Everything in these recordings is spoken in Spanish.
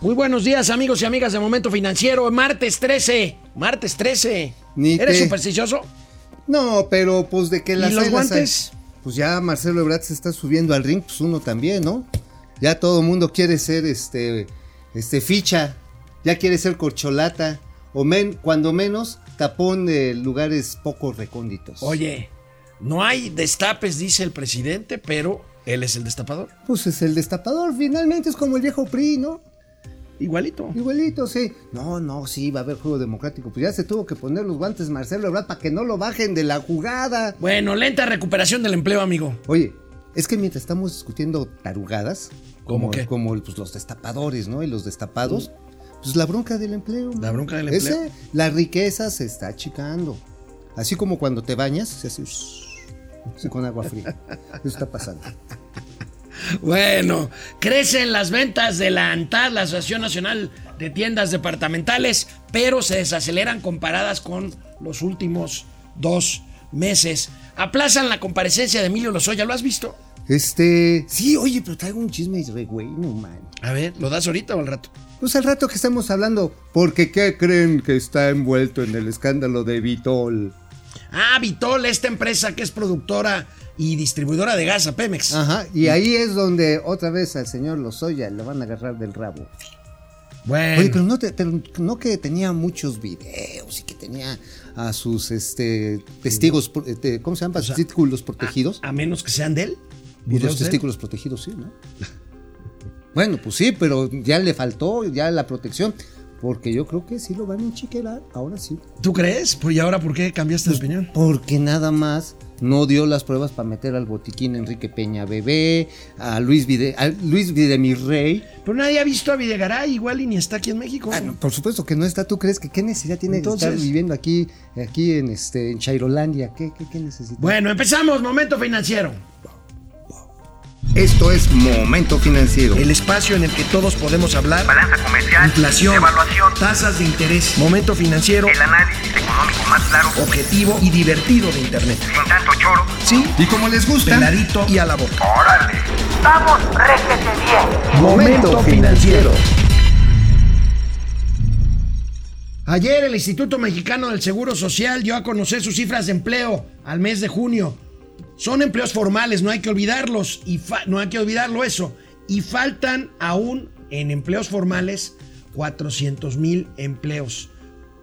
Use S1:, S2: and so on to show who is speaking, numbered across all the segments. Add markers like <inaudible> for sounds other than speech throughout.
S1: Muy buenos días, amigos y amigas de Momento Financiero. Martes 13. Martes 13.
S2: Ni
S1: ¿Eres
S2: te-
S1: supersticioso?
S2: No, pero pues de que las
S1: ¿Y los
S2: hay.
S1: guantes?
S2: Pues ya Marcelo Ebrard se está subiendo al ring, pues uno también, ¿no? Ya todo el mundo quiere ser este, este ficha, ya quiere ser corcholata, o men, cuando menos tapón de lugares poco recónditos.
S1: Oye, no hay destapes, dice el presidente, pero él es el destapador.
S2: Pues es el destapador, finalmente es como el viejo PRI, ¿no?
S1: Igualito.
S2: Igualito, sí. No, no, sí, va a haber juego democrático. Pues ya se tuvo que poner los guantes Marcelo Ebrard para que no lo bajen de la jugada.
S1: Bueno, lenta recuperación del empleo, amigo.
S2: Oye, es que mientras estamos discutiendo tarugadas,
S1: ¿Cómo
S2: como,
S1: qué?
S2: como pues, los destapadores, ¿no? Y los destapados, pues la bronca del empleo.
S1: La bronca del empleo.
S2: Ese, la riqueza se está achicando. Así como cuando te bañas, se hace así con agua fría. Eso está pasando. <laughs>
S1: Bueno, crecen las ventas de la ANTAD, la Asociación Nacional de Tiendas Departamentales, pero se desaceleran comparadas con los últimos dos meses. Aplazan la comparecencia de Emilio Lozoya, ¿lo has visto?
S2: Este, sí, oye, pero traigo un chisme re bueno, man.
S1: A ver, ¿lo das ahorita o al rato?
S2: Pues al rato que estamos hablando, porque ¿qué creen que está envuelto en el escándalo de Vitol?
S1: Ah, Vitol, esta empresa que es productora y distribuidora de gas a Pemex.
S2: Ajá, y ahí es donde otra vez al señor Lozoya le van a agarrar del rabo.
S1: Bueno,
S2: Oye, pero no, te- no que tenía muchos videos y que tenía a sus este testigos, pro- este, ¿cómo se llama? Sus testículos protegidos.
S1: a menos que sean de él. Videos
S2: los testículos protegidos, sí, ¿no? <laughs> bueno, pues sí, pero ya le faltó ya la protección. Porque yo creo que sí lo van a enchiquerar, ahora sí.
S1: ¿Tú crees? Pues, ¿Y ahora por qué cambiaste de opinión?
S2: Porque nada más no dio las pruebas para meter al botiquín Enrique Peña Bebé, a Luis Vide, a Luis Videmirrey.
S1: Pero nadie ha visto a Videgaray igual y ni está aquí en México.
S2: Ah, no, por supuesto que no está. ¿Tú crees que qué necesidad tiene
S1: Entonces-
S2: de estar viviendo aquí, aquí en este en Chairolandia? ¿Qué, qué, qué necesita?
S1: Bueno, empezamos. Momento financiero.
S2: Esto es Momento Financiero.
S1: El espacio en el que todos podemos hablar.
S3: balanza comercial,
S1: Inflación,
S3: evaluación,
S1: tasas de interés, momento financiero,
S3: el análisis económico más claro,
S1: objetivo y divertido de Internet.
S3: sin tanto choro.
S1: Sí,
S2: Y como les gusta,
S1: peladito y a la boca.
S3: ¡Órale! ¡Vamos, réjete bien!
S2: Momento Financiero.
S1: Ayer el Instituto Mexicano del Seguro Social dio a conocer sus cifras de empleo al mes de junio. Son empleos formales, no hay que olvidarlos y no hay que olvidarlo eso. Y faltan aún en empleos formales 400 mil empleos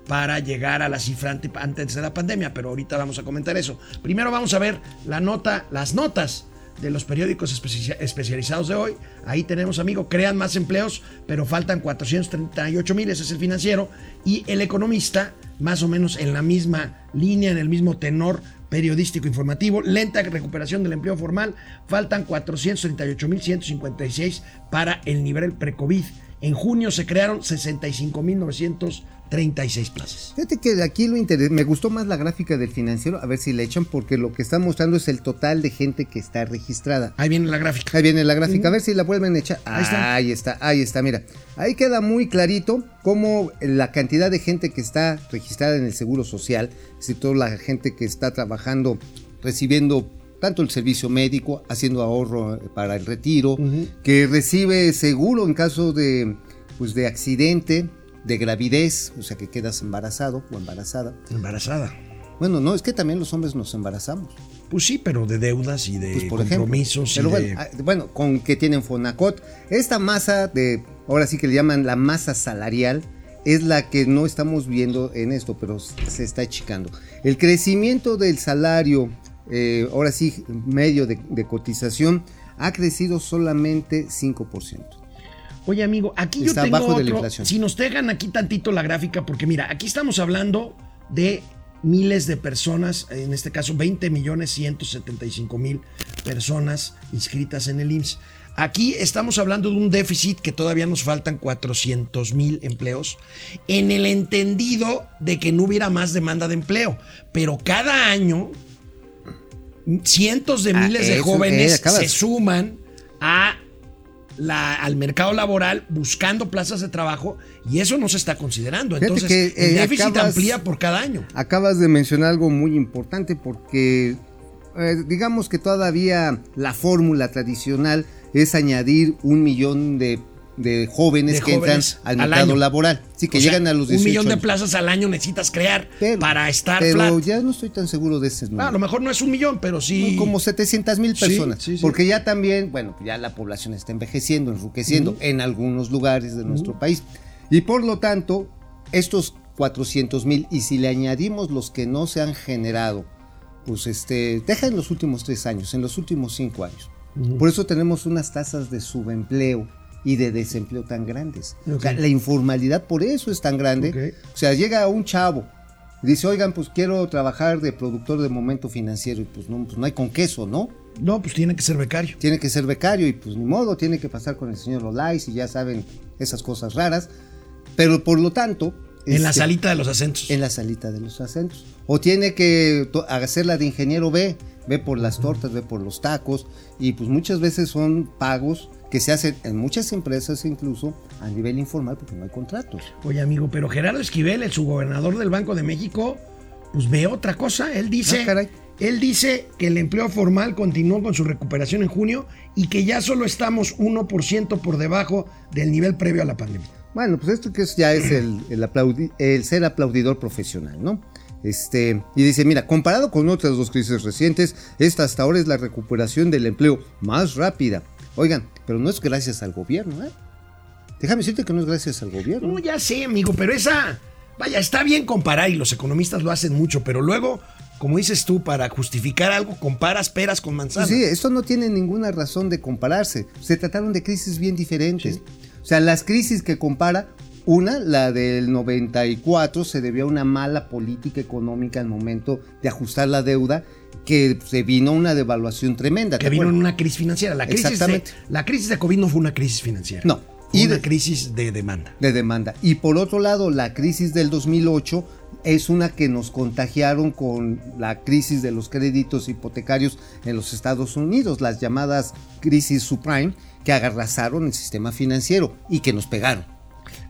S1: para llegar a la cifra ante- antes de la pandemia, pero ahorita vamos a comentar eso. Primero vamos a ver la nota, las notas de los periódicos especia- especializados de hoy. Ahí tenemos, amigo, crean más empleos, pero faltan 438 mil, ese es el financiero. Y el economista, más o menos en la misma línea, en el mismo tenor periodístico informativo, lenta recuperación del empleo formal, faltan 438.156 para el nivel pre-COVID. En junio se crearon 65.900 36 plazas.
S2: Fíjate que aquí lo interés, me gustó más la gráfica del financiero, a ver si le echan, porque lo que está mostrando es el total de gente que está registrada.
S1: Ahí viene la gráfica.
S2: Ahí viene la gráfica, a ver si la vuelven a echar.
S1: Ahí está.
S2: Ahí está, ahí está, mira. Ahí queda muy clarito cómo la cantidad de gente que está registrada en el Seguro Social, es decir, toda la gente que está trabajando, recibiendo tanto el servicio médico, haciendo ahorro eh, para el retiro, que recibe seguro en caso de, pues, de accidente, de gravidez, o sea que quedas embarazado o embarazada.
S1: Embarazada.
S2: Bueno, no, es que también los hombres nos embarazamos.
S1: Pues sí, pero de deudas y de
S2: Pues, por ejemplo.
S1: compromisos
S2: Pero
S1: y
S2: bueno,
S1: de...
S2: ah, bueno, con que tienen Fonacot. Esta masa de, ahora sí que le llaman la masa salarial, es la que no estamos viendo en esto, pero se está achicando. El crecimiento del salario, eh, ahora sí, medio de, de cotización, ha crecido solamente 5%.
S1: Oye, amigo, aquí
S2: Está
S1: yo tengo
S2: abajo de la
S1: otro-
S2: inflación.
S1: Si nos dejan aquí tantito la gráfica, porque mira, aquí estamos hablando de miles de personas, en este caso 20 millones 175 mil personas inscritas en el IMSS. Aquí estamos hablando de un déficit que todavía nos faltan 400 mil empleos, en el entendido de que no hubiera más demanda de empleo, pero cada año cientos de
S2: Ah,
S1: miles de jóvenes
S2: eh, acabas.
S1: se suman a la- al mercado laboral buscando plazas de trabajo y eso no se está considerando.
S2: Fíjate
S1: Entonces,
S2: que,
S1: el
S2: eh,
S1: déficit
S2: acabas-
S1: amplía por cada año.
S2: Acabas de mencionar algo muy importante porque eh, digamos que todavía la fórmula tradicional es añadir un millón de de jóvenes
S1: De
S2: que
S1: jóvenes
S2: entran al
S1: al
S2: mercado
S1: año.
S2: laboral. Sí, que
S1: O sea,
S2: llegan a los 18
S1: Un millón de plazas al año necesitas crear
S2: Pero-
S1: para estar
S2: pero
S1: flat.
S2: ya no estoy tan seguro de ese
S1: Ah,
S2: número.
S1: a lo mejor no es un millón, pero sí.
S2: Son como 700 mil personas.
S1: sí, sí.
S2: Porque ya también, bueno, ya la población está envejeciendo, enruqueciendo en algunos lugares de nuestro país. Y por lo tanto, estos 400 mil, y si le añadimos los que no se han generado, pues este, deja en los últimos tres años, en los últimos cinco años. Por eso tenemos unas tasas de subempleo y de desempleo tan grandes. O sea, la informalidad por eso es tan grande. O sea, llega un chavo y dice, oigan, pues quiero trabajar de productor de momento financiero y pues no, pues no hay con queso, ¿no?
S1: No, pues tiene que ser becario.
S2: Tiene que ser becario y pues ni modo, tiene que pasar con el señor Olais y ya saben esas cosas raras. Pero por lo tanto...
S1: En la
S2: este,
S1: salita de los acentos.
S2: En la salita de los acentos. O tiene que hacerla de ingeniero B, ve por las tortas, ve por los tacos y pues muchas veces son pagos que se hacen en muchas empresas incluso a nivel informal porque no hay contratos.
S1: Oye, amigo, pero Gerardo Esquivel, el subgobernador del Banco de México, pues ve otra cosa. Él dice,
S2: Ah,
S1: él dice que el empleo formal continuó con su recuperación en junio y que ya solo estamos 1% por debajo del nivel previo a la pandemia.
S2: Bueno, pues esto que es, ya es el, el aplaudi- el ser aplaudidor profesional, ¿no? Este, y dice, mira, comparado con otras dos crisis recientes, esta hasta ahora es la recuperación del empleo más rápida. Oigan, pero no es gracias al gobierno, ¿eh? Déjame decirte que no es gracias al gobierno.
S1: No, ya sé, amigo, pero esa, vaya, está bien comparar y los economistas lo hacen mucho, pero luego, como dices tú, para justificar algo, comparas peras con manzanas.
S2: Sí, esto no tiene ninguna razón de compararse. Se trataron de crisis bien diferentes. O sea, las crisis que compara, una, la del 94, se debió a una mala política económica al momento de ajustar la deuda, que se vino una devaluación tremenda.
S1: que
S2: ¿te
S1: vino una crisis financiera. La crisis, de,
S2: Exactamente.
S1: la crisis de COVID no fue una crisis financiera.
S2: No.
S1: Fue
S2: Y
S1: una
S2: de-
S1: crisis de demanda.
S2: de demanda. Y por otro lado, la crisis del 2008 es una que nos contagiaron con la crisis de los créditos hipotecarios en los Estados Unidos, las llamadas crisis subprime, que agarrazaron el sistema financiero y que nos pegaron.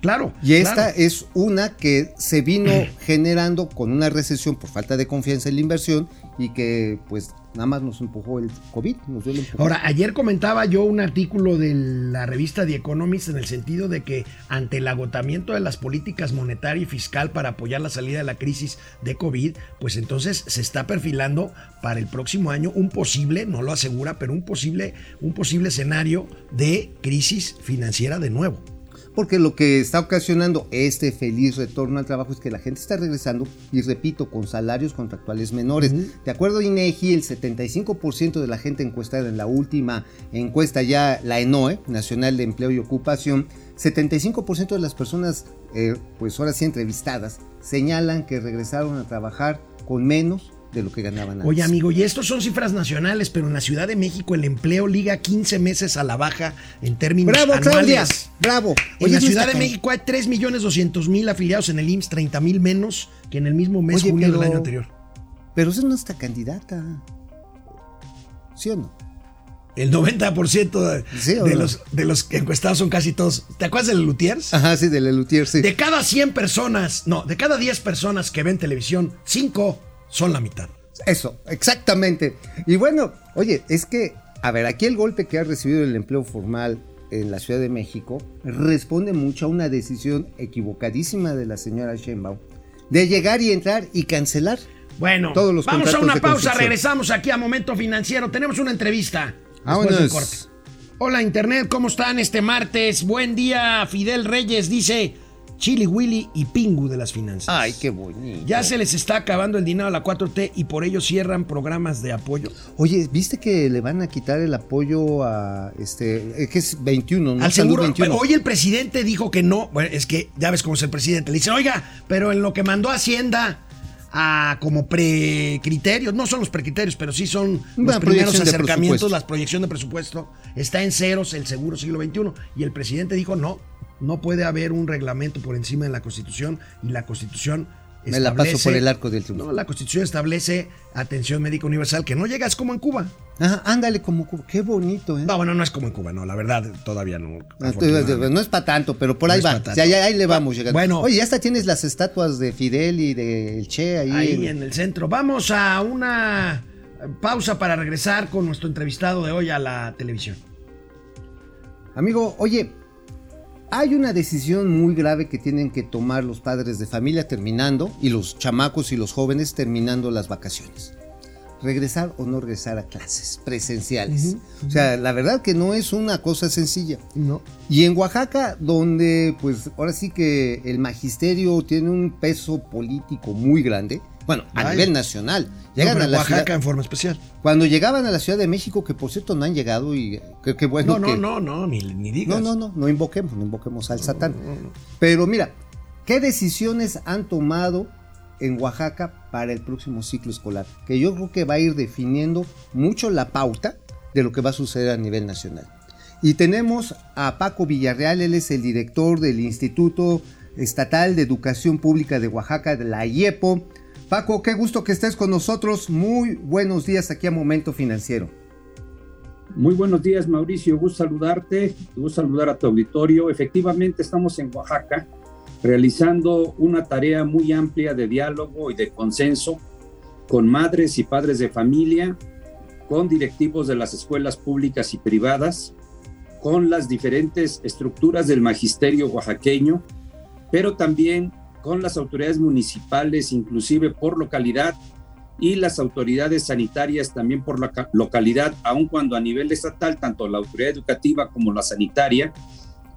S1: Claro.
S2: Y esta
S1: claro.
S2: es una que se vino <clears throat> generando con una recesión por falta de confianza en la inversión y que pues nada más nos empujó el COVID.
S1: Ahora, ayer comentaba yo un artículo de la revista The Economist en el sentido de que ante el agotamiento de las políticas monetaria y fiscal para apoyar la salida de la crisis de COVID, pues entonces se está perfilando para el próximo año un posible, no lo asegura, pero un posible, un posible escenario de crisis financiera de nuevo.
S2: Porque lo que está ocasionando este feliz retorno al trabajo es que la gente está regresando, y repito, con salarios contractuales menores. De acuerdo a INEGI, el 75% de la gente encuestada en la última encuesta ya, la ENOE, Nacional de Empleo y Ocupación, 75% de las personas, eh, pues ahora sí entrevistadas, señalan que regresaron a trabajar con menos de lo que ganaban antes.
S1: Oye, amigo, y estos son cifras nacionales, pero en la Ciudad de México el empleo liga 15 meses a la baja en términos
S2: ¡Bravo, Claudia!
S1: anuales.
S2: ¡Bravo!
S1: En
S2: Oye,
S1: la
S2: no
S1: Ciudad de México hay 3.200.000 afiliados en el IMSS, 30.000 menos que en el mismo mes
S2: Oye,
S1: junio
S2: pero-
S1: del año anterior.
S2: Pero esa no está candidata. ¿Sí o no?
S1: El 90% de,
S2: Sí, ¿o
S1: de
S2: no?
S1: los, de los encuestados son casi todos. ¿Te acuerdas del Lutiers?
S2: Ajá, sí, de Lelutier, sí.
S1: De cada 100 personas, no, de cada 10 personas que ven televisión, 5 son la mitad.
S2: Eso, exactamente. Y bueno, oye, es que, a ver, aquí el golpe que ha recibido el empleo formal en la Ciudad de México responde mucho a una decisión equivocadísima de la señora Sheinbaum de llegar y entrar y cancelar.
S1: Bueno,
S2: Todos los
S1: vamos a una pausa, regresamos aquí a Momento Financiero. Tenemos una entrevista. Después del corte. Hola Internet, ¿cómo están este martes? Buen día, Fidel Reyes dice Chili Willy y Pingu de las finanzas.
S2: Ay, qué bonito.
S1: Ya se les está acabando el dinero a la 4T y por ello cierran programas de apoyo.
S2: Oye, ¿viste que le van a quitar el apoyo a este, eh, que es 21, ¿no?
S1: Al
S2: Salud
S1: seguro,
S2: 21.
S1: hoy el presidente dijo que no. Bueno, es que ya ves cómo es el presidente. Le dicen, oiga, pero en lo que mandó Hacienda a como precriterios, no son los precriterios, pero sí son los primeros acercamientos, la proyección de presupuesto, está en ceros el seguro siglo XXI. Y el presidente dijo, no, no puede haber un reglamento por encima de la Constitución y la Constitución
S2: Me la paso
S1: establece-
S2: por el arco del triunfo.
S1: No, la Constitución establece atención médica universal, que no llegas como en Cuba.
S2: Ajá, ándale como, qué bonito, ¿eh?
S1: No, bueno, no es como en Cuba, no, la verdad, todavía no.
S2: Ah. No es para tanto, pero por
S1: No
S2: ahí
S1: es
S2: va. O sea, ya- ahí le vamos llegando.
S1: Bueno.
S2: Oye, ya hasta tienes las estatuas de Fidel y de El Che ahí.
S1: ahí
S2: en-
S1: en el centro. Vamos a una pausa para regresar con nuestro entrevistado de hoy a la televisión.
S2: Amigo, oye, hay una decisión muy grave que tienen que tomar los padres de familia terminando y los chamacos y los jóvenes terminando las vacaciones. Regresar o no regresar a clases presenciales. O sea, la verdad que no es una cosa sencilla.
S1: No.
S2: Y en Oaxaca, donde pues ahora sí que el magisterio tiene un peso político muy grande, bueno, a nivel nacional. Llegan a la
S1: Oaxaca
S2: ciudad-
S1: en forma especial.
S2: cuando llegaban a la Ciudad de México, que por cierto no han llegado y qué qué bueno
S1: No,
S2: que...
S1: no, no, no, ni, ni digas.
S2: No, no, no, no invoquemos, no invoquemos al Satán. Pero mira, ¿qué decisiones han tomado en Oaxaca para el próximo ciclo escolar? Que yo creo que va a ir definiendo mucho la pauta de lo que va a suceder a nivel nacional. Y tenemos a Paco Villarreal, él es el director del Instituto Estatal de Educación Pública de Oaxaca, de la IEPO. Paco, qué gusto que estés con nosotros. Muy buenos días aquí a Momento Financiero.
S4: Muy buenos días, Mauricio. Gusto saludarte, gusto saludar a tu auditorio. Efectivamente, estamos en Oaxaca realizando una tarea muy amplia de diálogo y de consenso con madres y padres de familia, con directivos de las escuelas públicas y privadas, con las diferentes estructuras del magisterio oaxaqueño, pero también con las autoridades municipales, inclusive por localidad, y las autoridades sanitarias también por la ca- localidad, aun cuando a nivel estatal, tanto la autoridad educativa como la sanitaria,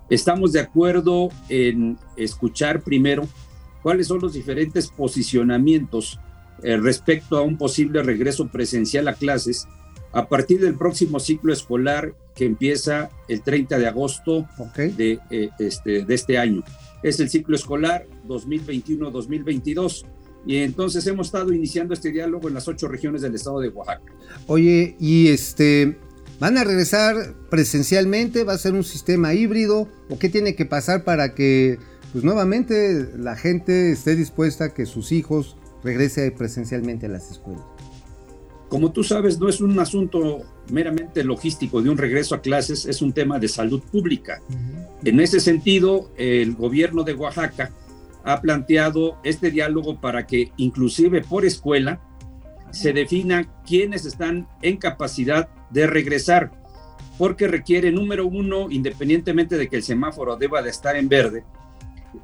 S4: estamos de acuerdo en escuchar primero cuáles son los diferentes posicionamientos eh, respecto a un posible regreso presencial a clases a partir del próximo ciclo escolar que empieza el 30 de agosto
S2: ¿Ok?
S4: de, eh, este, de este año. Es el ciclo escolar 2021-2022. Y entonces hemos estado iniciando este diálogo en las ocho regiones del estado de Oaxaca.
S2: Oye, y este, ¿van a regresar presencialmente? ¿Va a ser un sistema híbrido? ¿O qué tiene que pasar para que, pues nuevamente, la gente esté dispuesta a que sus hijos regresen presencialmente a las escuelas?
S4: Como tú sabes, no es un asunto meramente logístico de un regreso a clases, es un tema de salud pública. En ese sentido, el gobierno de Oaxaca ha planteado este diálogo para que inclusive por escuela se defina quiénes están en capacidad de regresar, porque requiere, número uno, independientemente de que el semáforo deba de estar en verde,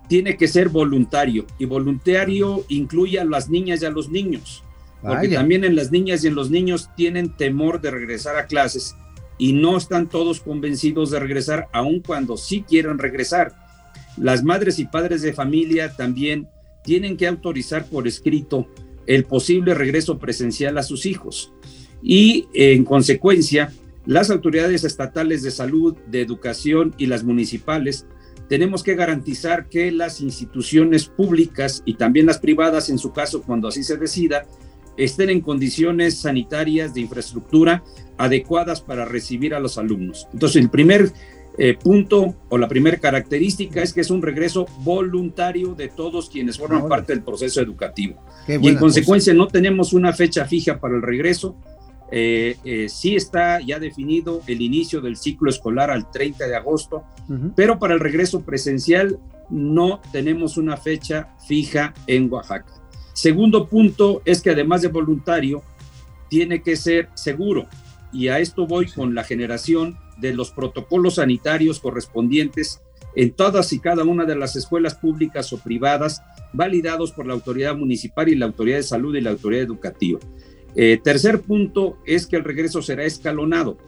S4: tiene que ser voluntario y voluntario incluye a las niñas y a los niños, porque
S2: Vaya.
S4: también en las niñas y en los niños tienen temor de regresar a clases y no están todos convencidos de regresar, aun cuando sí quieren regresar. Las madres y padres de familia también tienen que autorizar por escrito el posible regreso presencial a sus hijos. Y en consecuencia, las autoridades estatales de salud, de educación y las municipales tenemos que garantizar que las instituciones públicas y también las privadas, en su caso, cuando así se decida, estén en condiciones sanitarias de infraestructura adecuadas para recibir a los alumnos. Entonces, el primer eh, punto o la primera característica es que es un regreso voluntario de todos quienes forman
S2: Ahora.
S4: parte del proceso educativo. Y en consecuencia no tenemos una fecha fija para el regreso. Eh, eh, sí está ya definido el inicio del ciclo escolar al 30 de agosto, pero para el regreso presencial no tenemos una fecha fija en Oaxaca. Segundo punto es que además de voluntario, tiene que ser seguro. Y a esto voy con la generación de los protocolos sanitarios correspondientes en todas y cada una de las escuelas públicas o privadas, validados por la autoridad municipal y la autoridad de salud y la autoridad educativa. Eh, tercer punto es que el regreso será escalonado,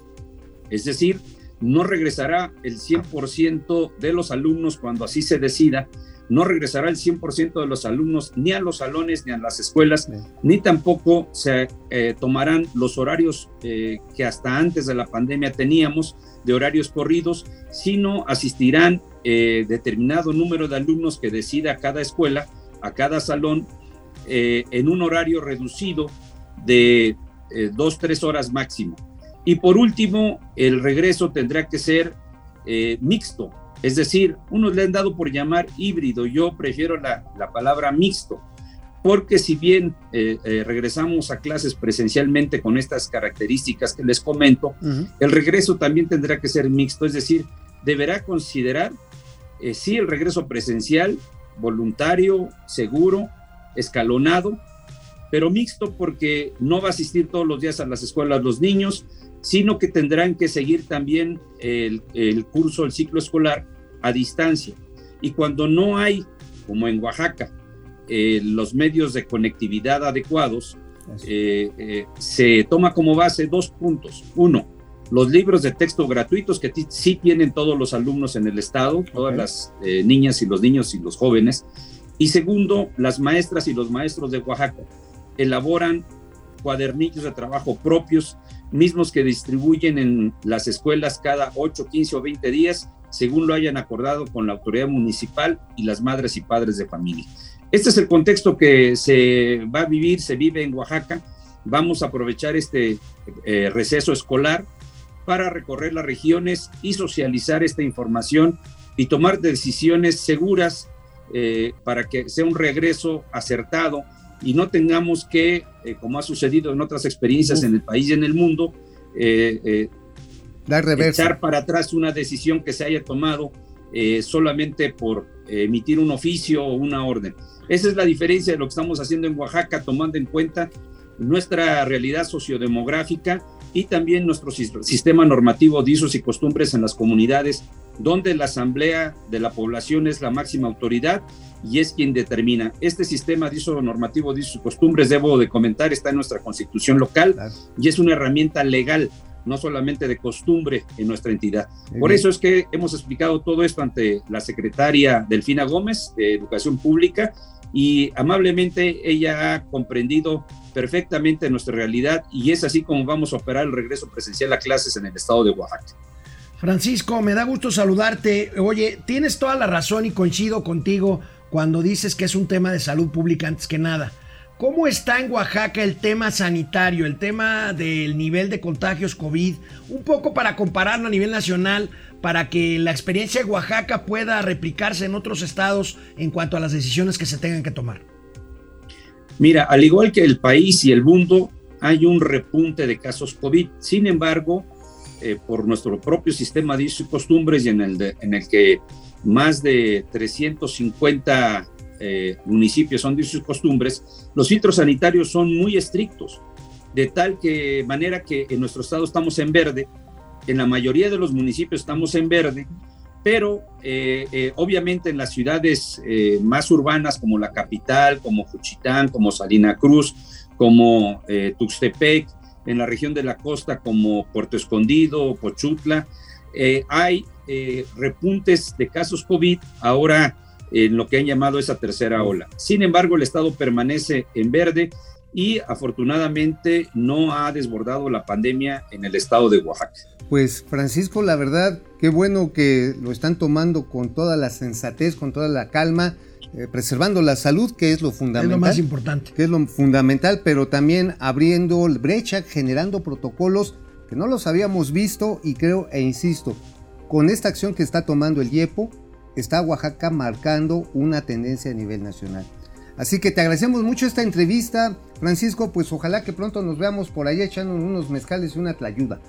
S4: es decir, no regresará el 100% de los alumnos cuando así se decida, no regresará el 100% de los alumnos ni a los salones ni a las escuelas, ni tampoco se eh, tomarán los horarios eh, que hasta antes de la pandemia teníamos de horarios corridos, sino asistirán eh, determinado número de alumnos que decida cada escuela, a cada salón, eh, en un horario reducido de dos, tres horas máximo. Y por último, el regreso tendrá que ser mixto, es decir, unos le han dado por llamar híbrido, yo prefiero la, la palabra mixto, porque si bien eh, eh, regresamos a clases presencialmente con estas características que les comento, el regreso también tendrá que ser mixto, es decir, deberá considerar eh, sí el regreso presencial, voluntario, seguro, escalonado, pero mixto porque no va a asistir todos los días a las escuelas los niños, sino que tendrán que seguir también el, el curso, el ciclo escolar a distancia. Y cuando no hay, como en Oaxaca, eh, los medios de conectividad adecuados, eh, eh, se toma como base dos puntos. Uno, los libros de texto gratuitos que sí tienen todos los alumnos en el estado, todas las niñas y los niños y los jóvenes. Y segundo, las maestras y los maestros de Oaxaca elaboran cuadernillos de trabajo propios, mismos que distribuyen en las escuelas cada 8, 15 o 20 días, según lo hayan acordado con la autoridad municipal y las madres y padres de familia. Este es el contexto que se va a vivir, se vive en Oaxaca. Vamos a aprovechar este eh, receso escolar para recorrer las regiones y socializar esta información y tomar decisiones seguras eh, para que sea un regreso acertado y no tengamos que, eh, como ha sucedido en otras experiencias en el país y en el mundo,
S2: Dar
S4: echar para atrás una decisión que se haya tomado solamente por emitir un oficio o una orden. Esa es la diferencia de lo que estamos haciendo en Oaxaca, tomando en cuenta nuestra realidad sociodemográfica y también nuestro sistema normativo de usos y costumbres en las comunidades, donde la asamblea de la población es la máxima autoridad y es quien determina. Este sistema de uso normativo de usos y costumbres, debo de comentar, está en nuestra constitución local y es una herramienta legal no solamente de costumbre en nuestra entidad. Por eso es que hemos explicado todo esto ante la secretaria Delfina Gómez de Educación Pública y amablemente ella ha comprendido perfectamente nuestra realidad y es así como vamos a operar el regreso presencial a clases en el estado de Oaxaca.
S1: Francisco, me da gusto saludarte. Oye, tienes toda la razón y coincido contigo cuando dices que es un tema de salud pública antes que nada. ¿Cómo está en Oaxaca el tema sanitario, el tema del nivel de contagios COVID? Un poco para compararlo a nivel nacional, para que la experiencia de Oaxaca pueda replicarse en otros estados en cuanto a las decisiones que se tengan que tomar.
S4: Mira, al igual que el país y el mundo, hay un repunte de casos COVID. Sin embargo, eh, por nuestro propio sistema de costumbres y en el, en el que más de 350 eh, municipios son de sus costumbres, los filtros sanitarios son muy estrictos, de tal que manera que en nuestro estado estamos en verde, en la mayoría de los municipios estamos en verde, pero eh, eh, obviamente en las ciudades más urbanas como la capital, como Juchitán, como Salina Cruz, como Tuxtepec, en la región de la costa como Puerto Escondido, Pochutla, hay repuntes de casos COVID ahora en lo que han llamado esa tercera ola. Sin embargo, el estado permanece en verde y afortunadamente no ha desbordado la pandemia en el estado de Oaxaca.
S2: Pues Francisco, la verdad, qué bueno que lo están tomando con toda la sensatez, con toda la calma, eh, preservando la salud, que es lo fundamental. Es
S1: lo más importante.
S2: Que es lo fundamental, pero también abriendo brecha, generando protocolos que no los habíamos visto y creo e insisto, con esta acción que está tomando el IEPO, está Oaxaca marcando una tendencia a nivel nacional. Así que te agradecemos mucho esta entrevista, Francisco, pues ojalá que pronto nos veamos por ahí echando unos mezcales y una tlayuda.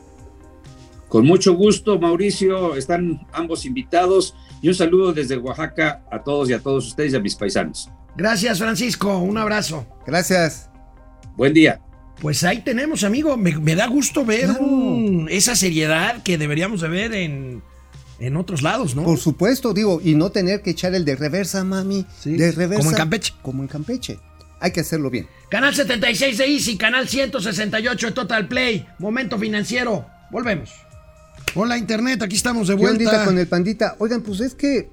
S4: Con mucho gusto, Mauricio, están ambos invitados y un saludo desde Oaxaca a todos y a todos ustedes y a mis paisanos.
S1: Gracias, Francisco, un abrazo.
S2: Gracias.
S4: Buen día.
S1: Pues ahí tenemos, amigo, me, da gusto ver esa seriedad que deberíamos de ver en, en otros lados, ¿no?
S2: Por supuesto, digo, y no tener que echar el de reversa, mami. De reversa.
S1: Como en Campeche.
S2: Como en Campeche. Hay que hacerlo bien.
S1: Canal 76 de Easy, canal 168 de Total Play, Momento Financiero. Volvemos. Hola Internet, aquí estamos de vuelta.
S2: con el pandita. Oigan, pues es que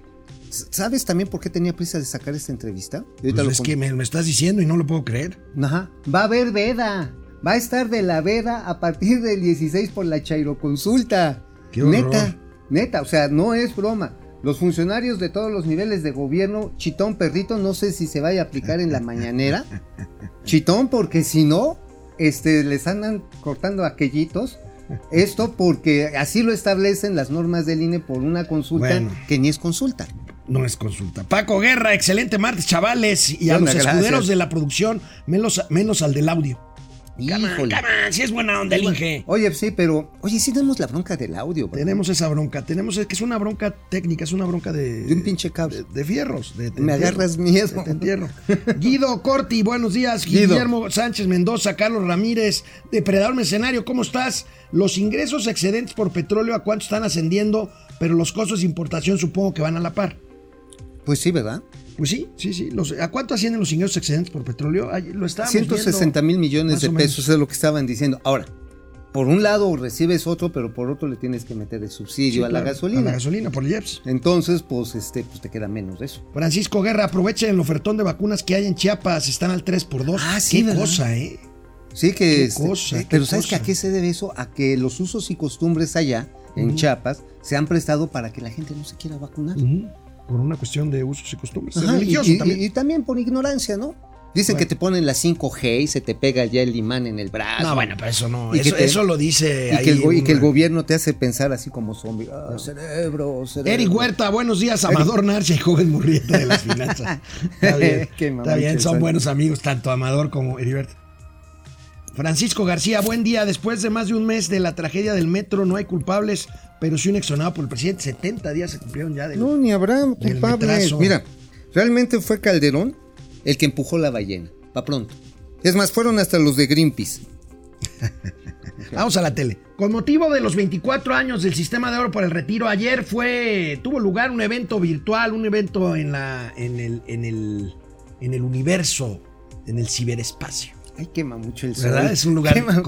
S2: ¿Sabes también por qué tenía prisa de sacar esta entrevista?
S1: Pues es que me, me, estás diciendo y no lo puedo creer.
S2: Ajá. Va a haber veda. Va a estar de la veda a partir del 16 por la Chairo Consulta.
S1: Qué Neta.
S2: Neta, o sea, no es broma. Los funcionarios de todos los niveles de gobierno, chitón perrito, no sé si se vaya a aplicar en la mañanera. Chitón, porque si no, este, les andan cortando aquellitos. Esto porque así lo establecen las normas del INE por una consulta que ni es consulta.
S1: No es consulta. Paco Guerra, excelente martes, chavales. Y a los escuderos de la producción, menos, menos al del audio.
S2: Híjole.
S1: come on, si es buena onda el Inge.
S2: Oye, sí, pero. Oye, sí tenemos la bronca del audio, ¿verdad?
S1: Tenemos esa bronca, tenemos es que es una bronca técnica, es una bronca de...
S2: De un pinche cable.
S1: De, de fierros. de-
S2: Me
S1: entierro,
S2: agarras miedo.
S1: Te entierro. <laughs> Guido Corti, buenos días.
S2: Guido.
S1: Guillermo Sánchez Mendoza, Carlos Ramírez, Depredador Mercenario, ¿cómo estás? Los ingresos excedentes por petróleo, ¿a cuánto están ascendiendo? Pero los costos de importación supongo que van a la par.
S2: Pues sí, ¿verdad?
S1: Pues sí, sí, sí. Los- ¿A cuánto ascienden los ingresos excedentes por petróleo? Ay, lo estábamos
S2: 160 mil millones de pesos es lo que estaban diciendo. Ahora, por un lado recibes otro, pero por otro le tienes que meter el subsidio
S1: Sí,
S2: a la gasolina.
S1: A la gasolina, por el IEPS.
S2: Entonces, pues, este, pues te queda menos de eso.
S1: Francisco Guerra, aprovechen el ofertón de vacunas que hay en Chiapas, están al 3x2.
S2: Ah, sí,
S1: Qué
S2: ¿verdad?
S1: cosa, ¿eh?
S2: Sí que
S1: Qué
S2: este,
S1: cosa,
S2: eh,
S1: qué
S2: pero ¿sabes
S1: cosa.
S2: que a qué se debe eso? A que los usos y costumbres allá en Chiapas se han prestado para que la gente no se quiera vacunar.
S1: Ujú. Por una cuestión de usos y costumbres.
S2: Ajá, y,
S1: religioso
S2: y-
S1: también.
S2: y- y también por ignorancia, ¿no? Dicen
S1: Bueno.
S2: que te ponen la 5G y se te pega ya el imán en el brazo.
S1: no, bueno, pero eso no. Eso,
S2: te-
S1: eso lo dice
S2: y, que el, que gobierno te hace pensar así como zombie. Ah, cerebro, cerebro.
S1: Eric Huerta, buenos días. Amador Narcia y joven Murrieta de las <laughs> finanzas. Está bien.
S2: Qué
S1: está bien, son. buenos amigos, tanto Amador como Heriberto. Francisco García, buen día. Después de más de un mes de la tragedia del metro, no hay culpables, pero sí un exonerado por el presidente. 70 días se cumplieron ya de.
S2: No, ni habrá culpables. Mira, realmente fue Calderón el que empujó la ballena. Pa' pronto. Es más, fueron hasta los de Greenpeace. <laughs>
S1: Vamos a la tele. Con motivo de los 24 años del sistema de oro por el retiro, ayer fue tuvo lugar un evento virtual, un evento en la en el en el en el universo, en el ciberespacio.
S2: Ay, quema mucho el sol.
S1: ¿Verdad? Es un lugar
S2: quema,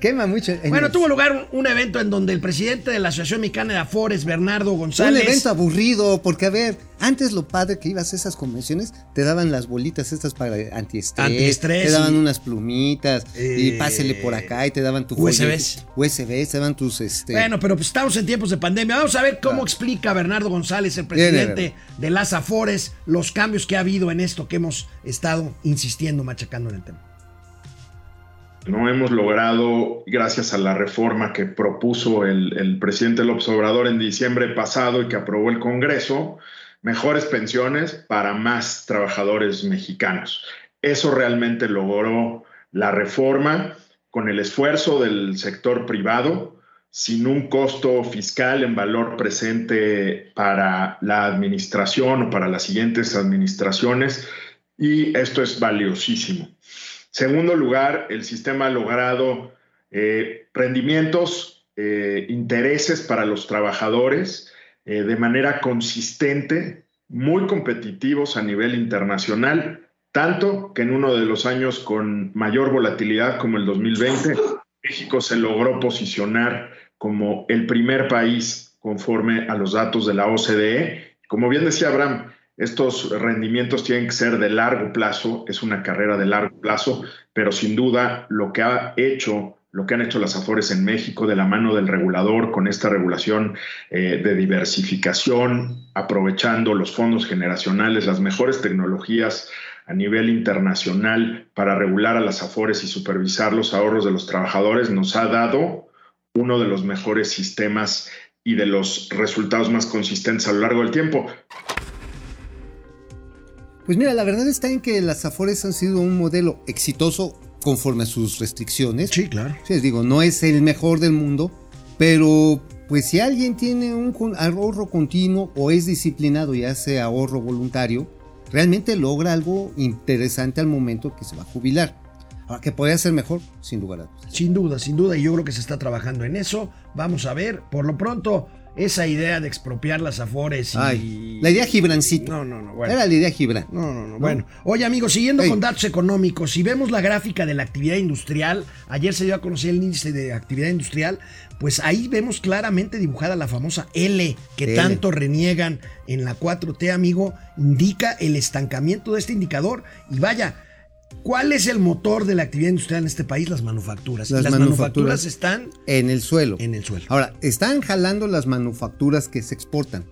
S2: quema mucho. el-
S1: Bueno, tuvo lugar un, un evento en donde el presidente de la Asociación Mexicana de Afores, Bernardo
S2: un
S1: González,
S2: evento aburrido, porque a ver, antes lo padre que ibas a esas convenciones, te daban las bolitas estas para antiestrés,
S1: Antiestrés
S2: te daban
S1: y-
S2: unas plumitas, y
S1: Eh,
S2: pásele por acá y te daban tu
S1: USBs.
S2: USBs, te daban tus este
S1: Bueno, pero pues estamos en tiempos de pandemia. Vamos a ver cómo
S2: Claro.
S1: explica Bernardo González, el presidente de las Afores, los cambios que ha habido en esto que hemos estado insistiendo, machacando en el tema.
S5: No hemos logrado, gracias a la reforma que propuso el, presidente López Obrador en diciembre pasado y que aprobó el Congreso, mejores pensiones para más trabajadores mexicanos. Eso realmente logró la reforma con el esfuerzo del sector privado, sin un costo fiscal en valor presente para la administración o para las siguientes administraciones, y esto es valiosísimo. Segundo lugar, el sistema ha logrado eh, rendimientos, eh, intereses para los trabajadores eh, de manera consistente, muy competitivos a nivel internacional, tanto que en uno de los años con mayor volatilidad como el 2020, México se logró posicionar como el primer país conforme a los datos de la OCDE. Como bien decía Abraham, estos rendimientos tienen que ser de largo plazo, es una carrera de largo plazo, pero sin duda lo que ha hecho, lo que han hecho las Afores en México de la mano del regulador con esta regulación eh, de diversificación, aprovechando los fondos generacionales, las mejores tecnologías a nivel internacional para regular a las Afores y supervisar los ahorros de los trabajadores, nos ha dado uno de los mejores sistemas y de los resultados más consistentes a lo largo del tiempo.
S2: Pues mira, la verdad está en que las Afores han sido un modelo exitoso conforme a sus restricciones.
S1: Sí, claro.
S2: Sí, les digo, no es el mejor del mundo, pero pues si alguien tiene un ahorro continuo o es disciplinado y hace ahorro voluntario, realmente logra algo interesante al momento que se va a jubilar. Ahora, que podría ser mejor, sin lugar a dudas.
S1: Sin duda, sin duda, y yo creo que se está trabajando en eso. Vamos a ver, por lo pronto, esa idea de expropiar las Afores y...
S2: Ay, la idea Gibrancito.
S1: No, no, no, bueno.
S2: Era la idea Gibran.
S1: No, no, no. Bueno, oye amigos, siguiendo
S2: Ey.
S1: con datos económicos, si vemos la gráfica de la actividad industrial, ayer se dio a conocer el índice de actividad industrial, pues ahí vemos claramente dibujada la famosa L que
S2: L.
S1: tanto reniegan en la 4T, amigo, indica el estancamiento de este indicador y vaya. ¿Cuál es el motor de la actividad industrial en este país? Las manufacturas. Y
S2: Las
S1: las manufacturas,
S2: manufacturas.
S1: están
S2: En el suelo.
S1: en el suelo.
S2: Ahora, están jalando las manufacturas que se exportan.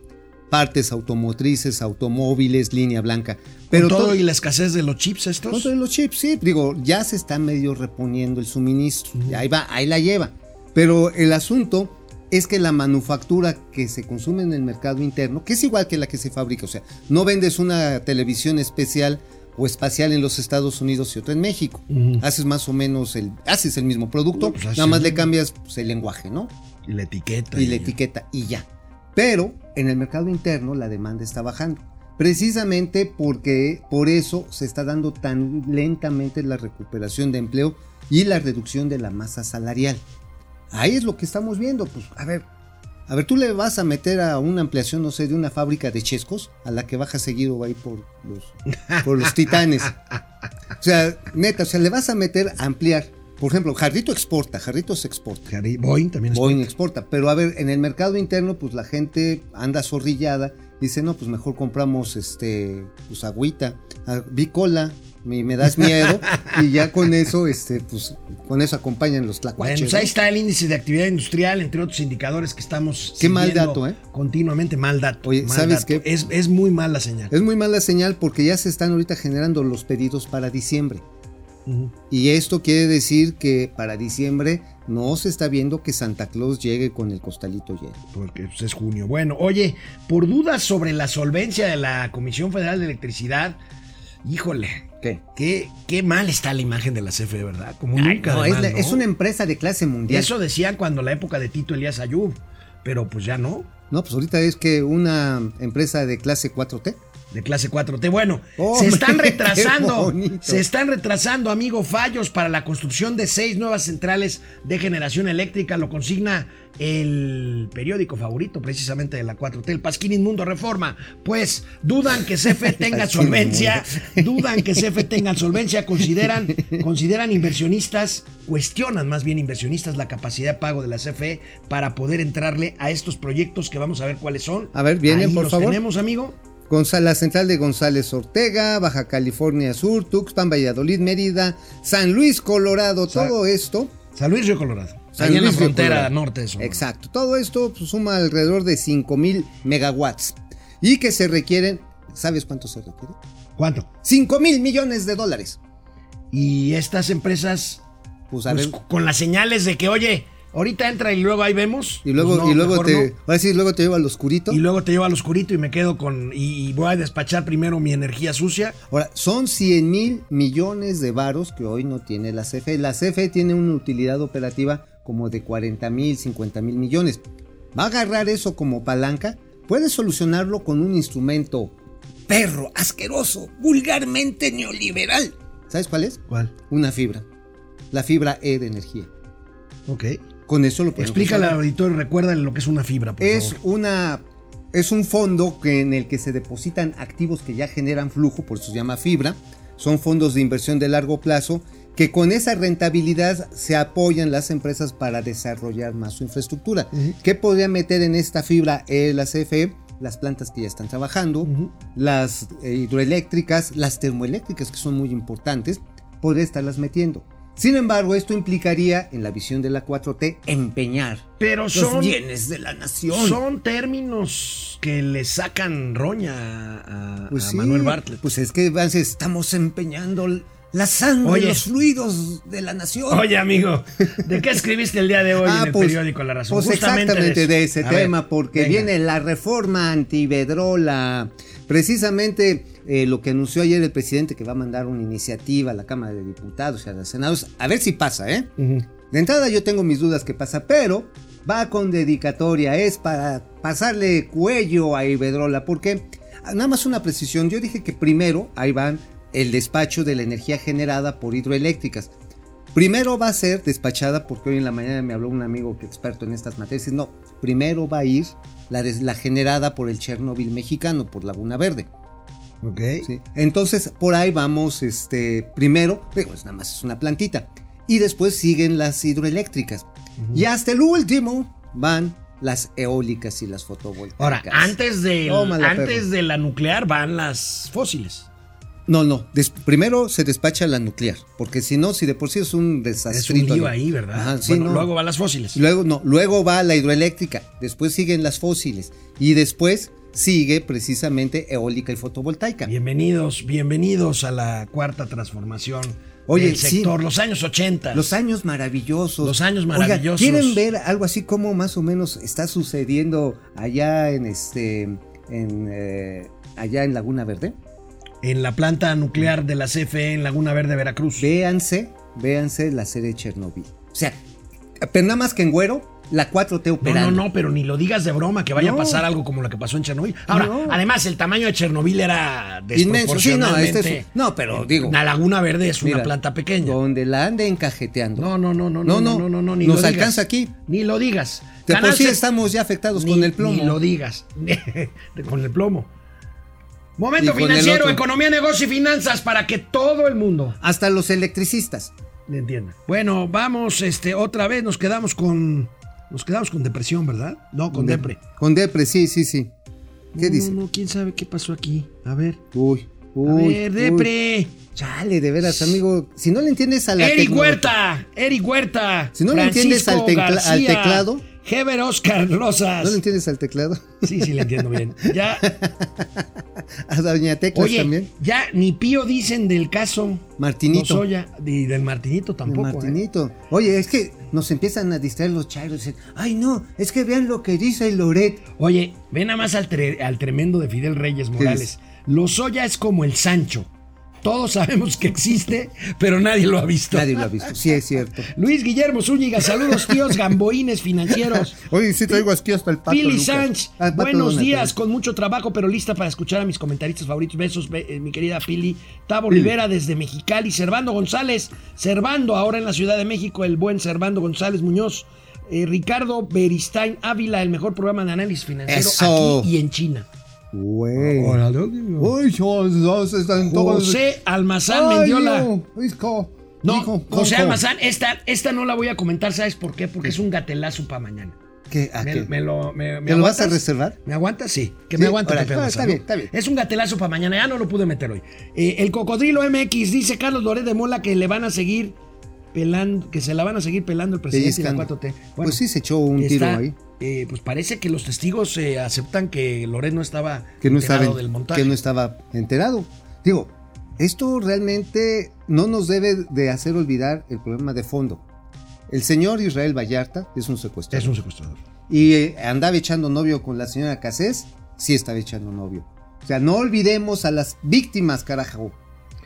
S2: Partes automotrices, automóviles, línea blanca. Pero
S1: Con todo
S2: todo
S1: y la escasez de los chips estos.
S2: Contra los chips, sí. Digo, ya se está medio reponiendo el suministro. Ahí va, ahí la lleva. Pero el asunto es que la manufactura que se consume en el mercado interno, que es igual que la que se fabrica, o sea, no vendes una televisión especial o espacial en los Estados Unidos y otra en México. Haces más o menos el, haces el mismo producto,
S1: pues,
S2: nada más le cambias pues, el lenguaje, ¿no?
S1: Y la etiqueta.
S2: y la etiqueta y ya. Pero en el mercado interno la demanda está bajando. Precisamente porque por eso se está dando tan lentamente la recuperación de empleo y la reducción de la masa salarial. Ahí es lo que estamos viendo. Pues, a ver, a ver, tú le vas a meter a una ampliación, no sé, de una fábrica de chescos a la que baja seguido ahí por los, por los titanes. O sea, neta, o sea, le vas a meter a ampliar. Por ejemplo, Jarrito exporta, Jarrito se exporta.
S1: Boeing también es.
S2: Boeing exporta. Pero a ver, en el mercado interno, pues la gente anda zorrillada. Dice, no, pues mejor compramos este, pues agüita, bicola, me, me das miedo. y ya <laughs> con eso, este, pues, con eso acompañan los
S1: Bueno,
S2: tlacuaches.
S1: pues
S2: ¿no?
S1: ahí está el índice de actividad industrial, entre otros indicadores que estamos.
S2: Qué mal dato, ¿eh?
S1: Continuamente, mal dato.
S2: Oye,
S1: mal
S2: ¿sabes
S1: dato.
S2: qué?
S1: Es, es muy mala señal.
S2: Es muy mala señal porque ya se están ahorita generando los pedidos para diciembre. Y esto quiere decir que para diciembre no se está viendo que Santa Claus llegue con el costalito lleno.
S1: Porque pues, es junio. Bueno, oye, por dudas sobre la solvencia de la Comisión Federal de Electricidad, híjole,
S2: ¿Qué?
S1: qué, qué mal está la imagen de la CFE, ¿verdad? Como
S2: Ay,
S1: nunca.
S2: no,
S1: de
S2: es,
S1: mal,
S2: la-
S1: ¿no?
S2: es una empresa de clase mundial.
S1: Eso decían cuando la época de Tito Elías Ayub, pero pues ya no.
S2: No, pues ahorita es que una empresa de clase 4T.
S1: De clase 4T. Bueno,
S2: Hombre,
S1: se están <laughs> retrasando. Se están retrasando, amigo, fallos para la construcción de seis nuevas centrales de generación eléctrica. Lo consigna el periódico favorito precisamente de la 4T, el Pasquín Inmundo Reforma. Pues dudan que CFE <laughs> tenga solvencia, dudan que CFE tenga solvencia, consideran, <laughs> consideran inversionistas, cuestionan más bien inversionistas la capacidad de pago de la CFE para poder entrarle a estos proyectos que vamos a ver cuáles son.
S2: A ver, vienen,
S1: Ahí
S2: por
S1: los
S2: favor.
S1: tenemos, amigo.
S2: González, la central de González Ortega, Baja California Sur, Tuxpan, Valladolid, Mérida, San Luis, Colorado,
S1: Sa-
S2: todo esto.
S1: San Luis Río Colorado.
S2: San
S1: ahí en la frontera
S2: Colorado.
S1: norte Sonora.
S2: Exacto, todo esto pues, suma alrededor de 5000 megawatts. Y que se requieren, ¿sabes cuánto se requiere?
S1: ¿Cuánto?
S2: 5 mil millones de dólares.
S1: Y estas empresas,
S2: Pues a
S1: pues,
S2: ver.
S1: con las señales de que, oye, ahorita entra y luego ahí vemos.
S2: Y luego,
S1: pues no,
S2: y luego te.
S1: no.
S2: Luego te lleva al oscurito.
S1: Y luego te llevo al oscurito y me quedo con. Y, y voy a despachar primero mi energía sucia.
S2: Ahora, son 100 mil millones de varos que hoy no tiene la CFE. La CFE tiene una utilidad operativa como de 40 mil, 50 mil millones. Va a agarrar eso como palanca. Puede solucionarlo con un instrumento perro, asqueroso, vulgarmente neoliberal. ¿Sabes cuál es?
S1: ¿Cuál?
S2: Una fibra. La fibra E de energía.
S1: Ok.
S2: Con eso lo podemos
S1: Explícale al auditorio, recuérdale lo que es una fibra, por
S2: Es
S1: favor.
S2: una es un fondo que en el que se depositan activos que ya generan flujo, por eso se llama fibra. Son fondos de inversión de largo plazo que con esa rentabilidad se apoyan las empresas para desarrollar más su infraestructura. ¿Qué podría meter en esta fibra la CFE? Las plantas que ya están trabajando, las eh, hidroeléctricas, las termoeléctricas que son muy importantes, podría estarlas metiendo. Sin embargo, esto implicaría, en la visión de la 4T, empeñar
S1: Pero
S2: los bienes de la nación.
S1: son términos que le sacan roña a,
S2: Pues
S1: a
S2: sí,
S1: Manuel Bartlett.
S2: Pues es que estamos empeñando la sangre,
S1: Oye.
S2: los fluidos de la nación.
S1: Oye, amigo, ¿de qué escribiste el día de hoy
S2: Ah,
S1: en el
S2: pues-
S1: periódico La Razón?
S2: Pues
S1: Justamente
S2: exactamente de ese
S1: A ver,
S2: tema, porque
S1: venga.
S2: viene la reforma antivedrola. Precisamente eh, lo que anunció ayer el presidente que va a mandar una iniciativa a la Cámara de Diputados y a los Senados, a ver si pasa, ¿eh? De entrada yo tengo mis dudas que pasa, pero va con dedicatoria, es para pasarle cuello a Iberdrola, porque ah, nada más una precisión, yo dije que primero ahí van el despacho de la energía generada por hidroeléctricas. Primero va a ser despachada, porque hoy en la mañana me habló un amigo que experto en estas materias, no, primero va a ir la, des- la generada por el Chernobyl mexicano, por Laguna Verde.
S1: Ok.
S2: ¿sí? Entonces, por ahí vamos, este, primero, pues nada más es una plantita. Y después siguen las hidroeléctricas. Y hasta el último van las eólicas y las fotovoltaicas.
S1: Ahora, antes de,
S2: Tómala,
S1: antes
S2: perro.
S1: de la nuclear van las fósiles.
S2: No, no. des- primero se despacha la nuclear. Porque si no, si de por sí es un
S1: Es
S2: desastre.
S1: un lío ahí, ¿verdad?
S2: Ajá, sí,
S1: Bueno,
S2: no.
S1: Luego van las fósiles.
S2: Luego, no, luego va la hidroeléctrica, después siguen las fósiles y después sigue precisamente eólica y fotovoltaica.
S1: Bienvenidos, bienvenidos a la cuarta transformación
S2: Oye,
S1: del
S2: sí.
S1: sector, los años 80.
S2: Los años maravillosos.
S1: Los años
S2: Oiga,
S1: maravillosos.
S2: ¿Quieren ver algo así como más o menos está sucediendo allá en este en eh, allá en Laguna Verde?
S1: En la planta nuclear de la CFE en Laguna Verde, Veracruz.
S2: Véanse, véanse la serie de Chernobyl. O sea, pero nada más que en güero, la 4T
S1: No,
S2: operando.
S1: no, no, pero ni lo digas de broma que vaya
S2: No.
S1: a pasar algo como lo que pasó en Chernobyl. Ahora,
S2: No.
S1: además, el tamaño de Chernobyl era
S2: Inmenso, sí, no, este es- no, pero digo-
S1: La Laguna Verde es una planta pequeña.
S2: Donde la anden cajeteando.
S1: No, no, no, no,
S2: No,
S1: no, no,
S2: no,
S1: no, no, ni
S2: nos
S1: lo digas.
S2: alcanza aquí.
S1: Ni lo digas.
S2: De por sí estamos ya afectados
S1: ni-
S2: con el plomo.
S1: Ni lo digas. <laughs> con el plomo. Momento financiero, economía, negocio y finanzas para que todo el mundo
S2: Hasta los electricistas.
S1: le entienda. Bueno, vamos, este, otra vez nos quedamos con. Nos quedamos con depresión, ¿verdad? No, con depre.
S2: Con depre, sí, sí, sí. ¿Qué
S1: No,
S2: dice?
S1: No, no, quién sabe qué pasó aquí. A ver.
S2: Uy,
S1: A
S2: uy.
S1: ver,
S2: uy.
S1: depre.
S2: Chale, de veras, amigo. Si no le entiendes a la
S1: Eric Huerta, Eric Huerta.
S2: Si no le entiendes al tecla- al teclado.
S1: Heber Oscar Rosas.
S2: ¿No le entiendes al teclado?
S1: Sí, sí, le entiendo bien. Ya, <laughs>
S2: A Doña Teclas
S1: oye,
S2: también.
S1: ya ni pío dicen del caso
S2: Martinito.
S1: Lozoya y del Martinito
S2: El
S1: tampoco. ¿eh?
S2: Martinito. Oye, es que nos empiezan a distraer los chairos. dicen, Ay, no, es que vean lo que dice Loret.
S1: Oye, ve nada más al, tre- al tremendo de Fidel Reyes Morales. Lozoya es como el Sancho. Todos sabemos que existe, pero nadie lo ha visto.
S2: Nadie lo ha visto. Sí, es cierto. <laughs>
S1: Luis Guillermo Zúñiga, saludos tíos gamboines financieros. <laughs>
S2: Oye, sí traigo aquí hasta el pato.
S1: Pili. Sánchez,
S2: Ah,
S1: buenos días, con mucho trabajo, pero lista para escuchar a mis comentaristas favoritos. Besos, be- eh, mi querida Pili. Tavo Olivera desde Mexicali. Servando González, Servando, ahora en la Ciudad de México, el buen Servando González Muñoz. Eh, Ricardo Beristain Ávila, el mejor programa de análisis financiero
S2: Eso.
S1: aquí y en China.
S2: Güey. Uy, los dos están todos.
S1: José Almazán
S2: Ay,
S1: Mendiola.
S2: no, hijo,
S1: No,
S2: hijo,
S1: José
S2: hijo.
S1: Almazán, esta, esta no la voy a comentar, ¿sabes por qué? Porque es un gatelazo para mañana.
S2: ¿Qué? ¿A
S1: Me,
S2: qué?
S1: me lo, me, me
S2: ¿Te lo vas a reservar?
S1: ¿Me aguantas? Sí. Que
S2: Sí,
S1: me Pepe
S2: no,
S1: Almazán,
S2: está bien, está bien.
S1: Es un gatelazo para mañana. Ya no lo pude meter hoy. Eh, el Cocodrilo MX dice Carlos Loret de Mola que le van a seguir pelando, que se la van a seguir pelando el presidente y la
S2: Pellizcando.
S1: 4T.
S2: Pues sí se echó un tiro
S1: está,
S2: ahí.
S1: eh, pues parece que los testigos eh, aceptan que Loret no estaba
S2: que no
S1: enterado
S2: estaba,
S1: del montaje.
S2: que no estaba enterado. Digo, esto realmente no nos debe de hacer olvidar el problema de fondo. El señor Israel Vallarta es un secuestrador.
S1: Es un secuestrador.
S2: Y eh, andaba echando novio con la señora Casés, sí estaba echando novio. O sea, no olvidemos a las víctimas, carajo.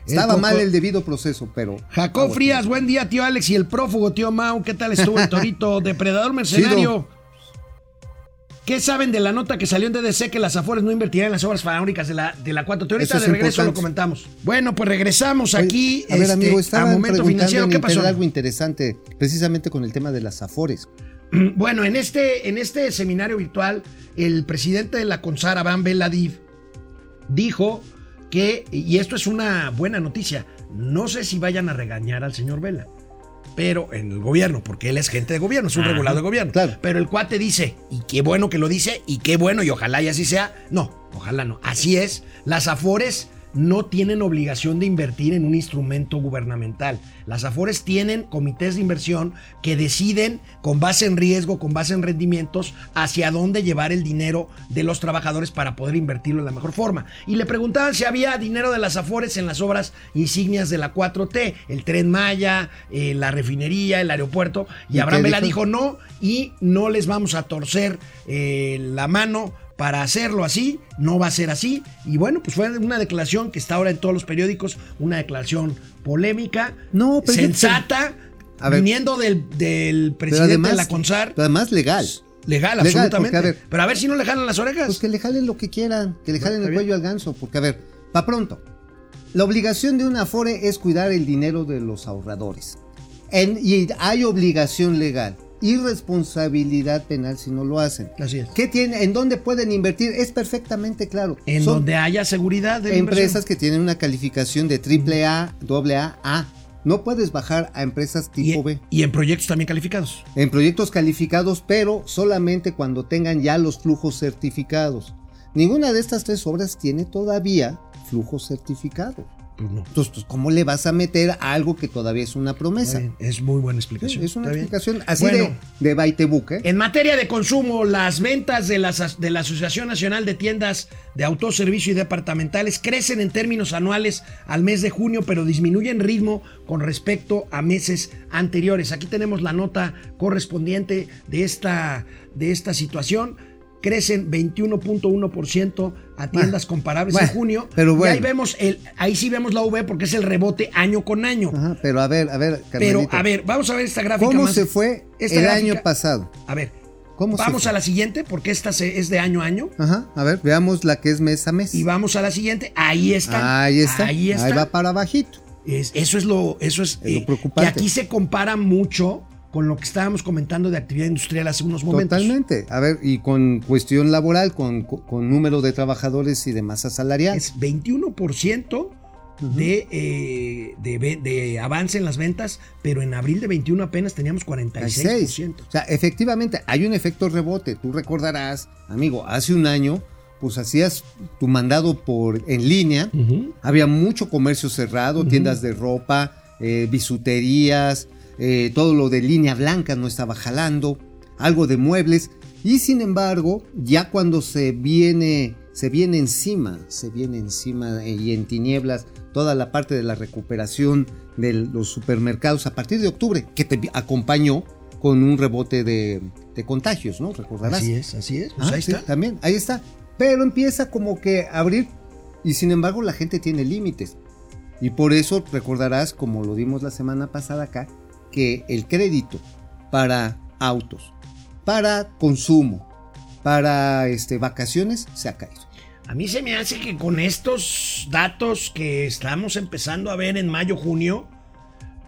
S2: Estaba
S1: coco-
S2: mal el debido proceso, pero...
S1: Jacob Frías, buen día, tío Alex y el prófugo, tío Mau. ¿Qué tal estuvo el torito? <laughs> Depredador mercenario. ¿Qué saben de la nota que salió en DDC que las Afores no invertirán en las obras faraónicas de la, de la 4? Ahorita
S2: es
S1: de regreso lo comentamos. Bueno, pues regresamos
S2: Oye,
S1: aquí
S2: A ver,
S1: este,
S2: amigo,
S1: a momento financiero. ¿Qué pasó?
S2: algo interesante, precisamente con el tema de las afores. <clears throat>
S1: Bueno, en este, en este seminario virtual, el presidente de la CONSAR, Abraham Beladiv, dijo que, y esto es una buena noticia, no sé si vayan a regañar al señor Vela, pero en el gobierno, porque él es gente de gobierno, es un
S2: Ajá,
S1: regulado de gobierno.
S2: claro.
S1: Pero el cuate dice, y qué bueno que lo dice, y qué bueno, y ojalá y así sea. No, ojalá no. Así es, las AFORES no tienen obligación de invertir en un instrumento gubernamental. Las AFORES tienen comités de inversión que deciden con base en riesgo, con base en rendimientos, hacia dónde llevar el dinero de los trabajadores para poder invertirlo de la mejor forma. Y le preguntaban si había dinero de las AFORES en las obras insignias de la 4T, el tren Maya, eh, la refinería, el aeropuerto. Y
S2: ¿Y
S1: Abraham Vela
S2: dijo?
S1: dijo no y no les vamos a torcer eh, la mano para hacerlo así, no va a ser así. Y bueno, pues fue una declaración que está ahora en todos los periódicos, una declaración polémica,
S2: No, pero
S1: sensata,
S2: A ver.
S1: viniendo del, del presidente
S2: además,
S1: de la CONSAR.
S2: pero además legal.
S1: Legal,
S2: Legal,
S1: absolutamente.
S2: a ver,
S1: pero a ver si no le jalan las orejas.
S2: Pues que le jalen lo que quieran, que le jalen el cuello al ganso, porque a ver, pa' pronto. La obligación de una Afore es cuidar el dinero de los ahorradores. En- y hay obligación legal y responsabilidad penal si no lo hacen.
S1: Así es.
S2: ¿Qué tiene? ¿En dónde pueden invertir? Es perfectamente claro.
S1: En
S2: Son
S1: donde haya seguridad de
S2: empresas que tienen una calificación de triple A, doble A, A. No puedes bajar a empresas tipo
S1: y,
S2: B.
S1: y en proyectos también calificados.
S2: En proyectos calificados, pero solamente cuando tengan ya los flujos certificados. Ninguna de estas tres obras tiene todavía flujos certificados.
S1: Pues no.
S2: Entonces, pues, ¿cómo le vas a meter a algo que todavía es una promesa?
S1: Es muy buena explicación.
S2: Es una
S1: está bien.
S2: explicación así
S1: Bueno,
S2: de, de baitebuc, ¿eh?
S1: En materia de consumo, las ventas de, las- de la Asociación Nacional de Tiendas de Autoservicio y Departamentales crecen en términos anuales al mes de junio, pero disminuyen ritmo con respecto a meses anteriores. Aquí tenemos la nota correspondiente de esta, de esta situación. Crecen 21.1% a tiendas comparables
S2: bueno,
S1: en junio.
S2: pero
S1: Y
S2: bueno.
S1: ahí vemos el, ahí sí vemos la V porque es el rebote año con año.
S2: Ajá, pero a ver, a ver,
S1: Pero
S2: Carmelito,
S1: a ver, vamos a ver esta gráfica
S2: ¿cómo
S1: más-
S2: se fue
S1: esta
S2: el
S1: gráfica-
S2: año pasado?
S1: A ver,
S2: ¿Cómo se
S1: vamos
S2: fue?
S1: a la siguiente porque esta se- es de año a año.
S2: Ajá, a ver, veamos la que es mes a mes.
S1: Y vamos a la siguiente. Ahí está.
S2: Ahí está.
S1: Ahí está.
S2: va para bajito.
S1: Es- eso es lo, eso es,
S2: Es lo
S1: eh,
S2: preocupante.
S1: que aquí se compara mucho con lo que estábamos comentando de actividad industrial hace unos momentos.
S2: Totalmente. A ver, y con cuestión laboral, con, con número de trabajadores y de masa salarial.
S1: Es 21% de, eh, de, avance en las ventas, pero en abril de 21 apenas teníamos 46%.
S2: O sea, efectivamente, hay un efecto rebote. Tú recordarás, amigo, hace un año, pues hacías tu mandado por en línea. Había mucho comercio cerrado, tiendas de ropa, eh, bisuterías, eh, todo lo de línea blanca no estaba jalando, algo de muebles. Y sin embargo, ya cuando se viene, se viene encima, se viene encima eh, y en tinieblas toda la parte de la recuperación de los supermercados a partir de octubre, que te acompañó con un rebote de, de contagios, ¿no? Recordarás.
S1: Así es, así es. Pues
S2: Ah,
S1: ahí
S2: sí,
S1: está.
S2: también, ahí está. Pero empieza como que a abrir y sin embargo la gente tiene límites. Y por eso recordarás, como lo dimos la semana pasada acá, que el crédito para autos, para consumo, para este, vacaciones se ha caído.
S1: A mí se me hace que con estos datos que estamos empezando a ver en mayo, junio,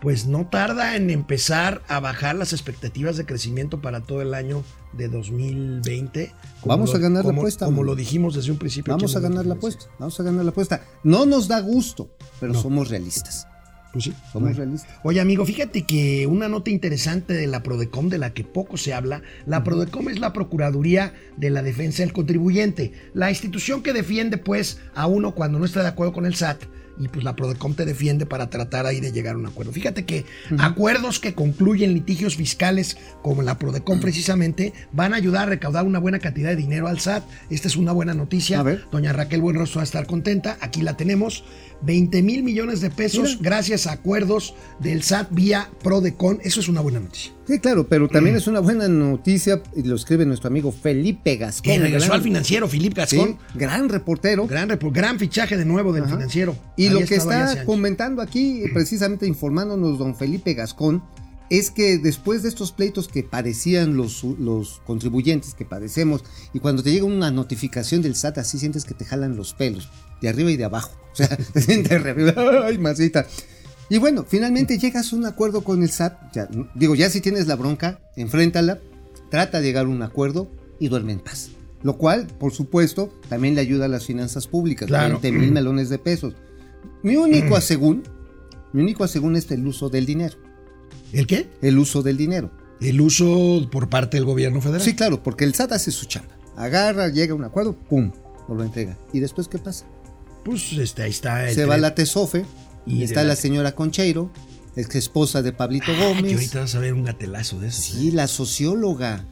S1: pues no tarda en empezar a bajar las expectativas de crecimiento para todo el año de 2020. como
S2: Vamos a ganar la apuesta,
S1: Como lo dijimos desde un principio.
S2: Vamos a ganar la apuesta, vamos a ganar la apuesta. No nos da gusto, pero
S1: No.
S2: somos realistas.
S1: Pues sí.
S2: Somos realistas.
S1: Oye, amigo, fíjate que una nota interesante de la Prodecom, de la que poco se habla, la Prodecom es la Procuraduría de la Defensa del Contribuyente, la institución que defiende, pues, a uno cuando no está de acuerdo con el SAT. Y pues la Prodecom te defiende para tratar ahí de llegar a un acuerdo. Fíjate que acuerdos que concluyen litigios fiscales, como la Prodecom precisamente, van a ayudar a recaudar una buena cantidad de dinero al SAT. Esta es una buena noticia.
S2: A ver.
S1: Doña Raquel Buenrostro va a estar contenta. Aquí la tenemos. 20 mil millones de pesos
S2: Mira.
S1: gracias a acuerdos del SAT vía Prodecon. Eso es una buena noticia.
S2: Sí, claro, pero también es una buena noticia, y lo escribe nuestro amigo Felipe Gascón.
S1: Que regresó
S2: gran-
S1: al financiero, Filip Gascón.
S2: Sí, gran reportero.
S1: Gran, gran fichaje de nuevo del
S2: Ajá.
S1: financiero.
S2: Y
S1: Ahí
S2: lo que está comentando aquí, precisamente informándonos don Felipe Gascón, es que después de estos pleitos que padecían los, los contribuyentes, que padecemos, y cuando te llega una notificación del SAT, así sientes que te jalan los pelos, de arriba y de abajo. O sea, <laughs> te sientes arriba, ay, masita. Y bueno, finalmente llegas a un acuerdo con el SAT. Ya, digo, ya si tienes la bronca, enfréntala, trata de llegar a un acuerdo y duerme en paz. Lo cual, por supuesto, también le ayuda a las finanzas públicas,
S1: Claro.
S2: 20 mil melones de pesos. Mi único asegún, mi único asegún es el uso del dinero.
S1: ¿El qué?
S2: El uso del dinero.
S1: El uso por parte del gobierno federal.
S2: Sí, claro, porque el SAT hace su chamba. Agarra, llega a un acuerdo, pum, nos lo entrega. ¿Y después qué pasa?
S1: Pues este, ahí está. el
S2: Se va la Tesofe,
S1: Y
S2: y está
S1: la-
S2: la señora Concheiro, ex esposa de Pablito
S1: Ah, que
S2: Gómez.
S1: ahorita vas a ver un gatelazo de eso.
S2: Sí, la socióloga.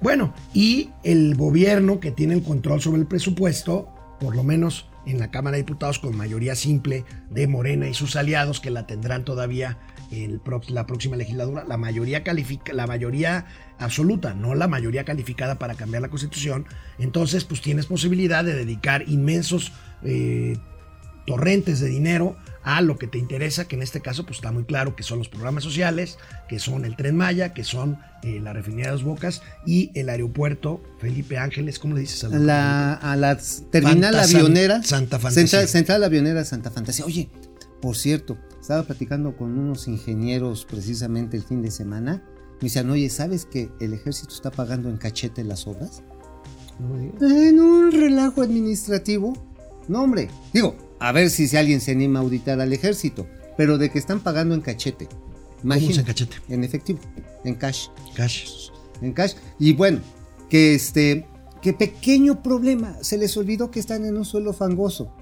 S1: Bueno, y el gobierno que tiene el control sobre el presupuesto, por lo menos en la Cámara de Diputados con mayoría simple de Morena y sus aliados, que la tendrán todavía en la próxima legislatura, la mayoría califica, la mayoría absoluta, no la mayoría calificada para cambiar la constitución, entonces pues tienes posibilidad de dedicar inmensos eh, torrentes de dinero a lo que te interesa, que en este caso pues está muy claro que son los programas sociales, que son el Tren Maya, que son eh, la refinería de Dos Bocas y el aeropuerto Felipe Ángeles, ¿cómo le dices? al
S2: La, a la terminal
S1: Fanta
S2: avionera.
S1: Santa Fantasía.
S2: Central, central avionera Santa Fantasía. Oye, por cierto, estaba platicando con unos ingenieros precisamente el fin de semana. Me decían, oye, ¿sabes que el ejército está pagando en cachete las obras?
S1: No.
S2: En un relajo administrativo. No, hombre. Digo, a ver si, si alguien se anima a auditar al ejército. Pero de que están pagando en cachete.
S1: ¿Cómo es
S2: Imagínate.
S1: en cachete?
S2: En efectivo, en cash.
S1: Cash.
S2: En cash. Y bueno, que este. Que pequeño problema. Se les olvidó que están en un suelo fangoso.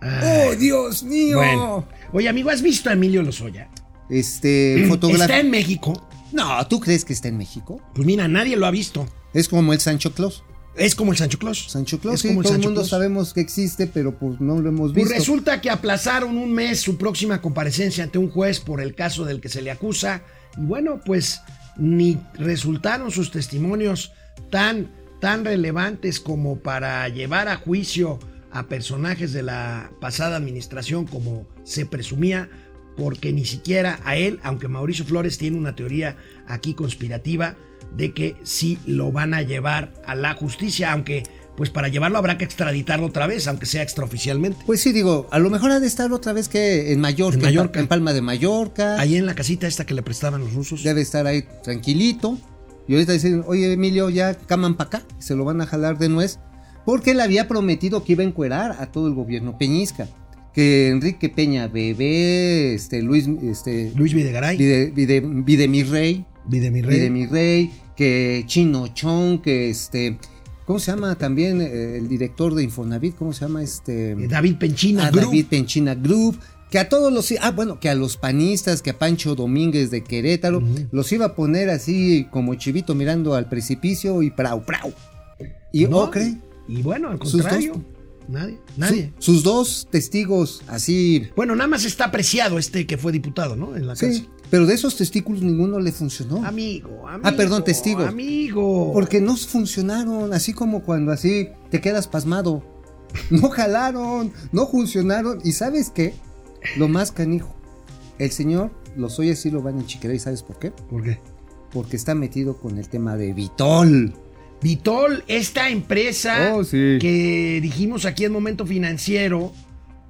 S1: Ay,
S2: ¡Oh, Dios mío!
S1: bueno. Oye, amigo, ¿has visto a Emilio Lozoya?
S2: Este, <clears throat>
S1: Está
S2: fotografía.
S1: en México.
S2: No, ¿tú crees que está en México?
S1: Pues mira, nadie lo ha visto.
S2: Es como el Sancho Claus.
S1: Es como el Sancho Claus.
S2: Sancho Claus,
S1: Es
S2: sí,
S1: como el
S2: todo el mundo
S1: Claus.
S2: sabemos que existe, pero pues no lo hemos
S1: Pues
S2: visto.
S1: resulta que aplazaron un mes su próxima comparecencia ante un juez por el caso del que se le acusa. Y bueno, pues ni resultaron sus testimonios tan, tan relevantes como para llevar a juicio a personajes de la pasada administración como se presumía, porque ni siquiera a él, aunque Mauricio Flores tiene una teoría aquí conspirativa de que sí lo van a llevar a la justicia, aunque pues para llevarlo habrá que extraditarlo otra vez, aunque sea extraoficialmente.
S2: Pues sí, digo, a lo mejor ha de estar otra vez que en Mallorca,
S1: En Mallorca.
S2: en Palma de Mallorca.
S1: Ahí en la casita esta que le prestaban los rusos.
S2: Debe estar ahí tranquilito. Y ahorita dicen, oye Emilio, ya caman para acá. Se lo van a jalar de nuez. Porque él había prometido que iba a encuerar a todo el gobierno peñisca. Que Enrique Peña Bebé, este, Luis, este,
S1: Luis Videgaray,
S2: Vide, Vide- Videmirrey,
S1: Videmirrey.
S2: Videmirrey, que Chino Chong, que este, ¿cómo se llama también eh, el director de Infonavit? ¿Cómo se llama este?
S1: eh, David Penchina,
S2: a
S1: Group.
S2: David Penchina Group, que a todos los, ah, bueno, que a los panistas, que a Pancho Domínguez de Querétaro, los iba a poner así como chivito mirando al precipicio y prau, prau. Y
S1: No,
S2: Ocre,
S1: Y bueno, al
S2: Sus
S1: contrario,
S2: dos-
S1: nadie, nadie.
S2: su- sus dos testigos así,
S1: Bueno, nada más está apreciado este que fue diputado, ¿no? En la
S2: sí,
S1: casa.
S2: pero de esos testículos ninguno le funcionó.
S1: Amigo, amigo.
S2: Ah, perdón, testigo.
S1: Amigo.
S2: Porque no funcionaron, así como cuando así te quedas pasmado. No jalaron, no funcionaron. ¿Y sabes qué? Lo más canijo. El señor, los oyes sí lo van a enchiquear. ¿Y sabes por qué?
S1: ¿Por qué?
S2: Porque está metido con el tema de Vitol.
S1: Vitol, esta empresa
S2: Oh, sí.
S1: que dijimos aquí en Momento Financiero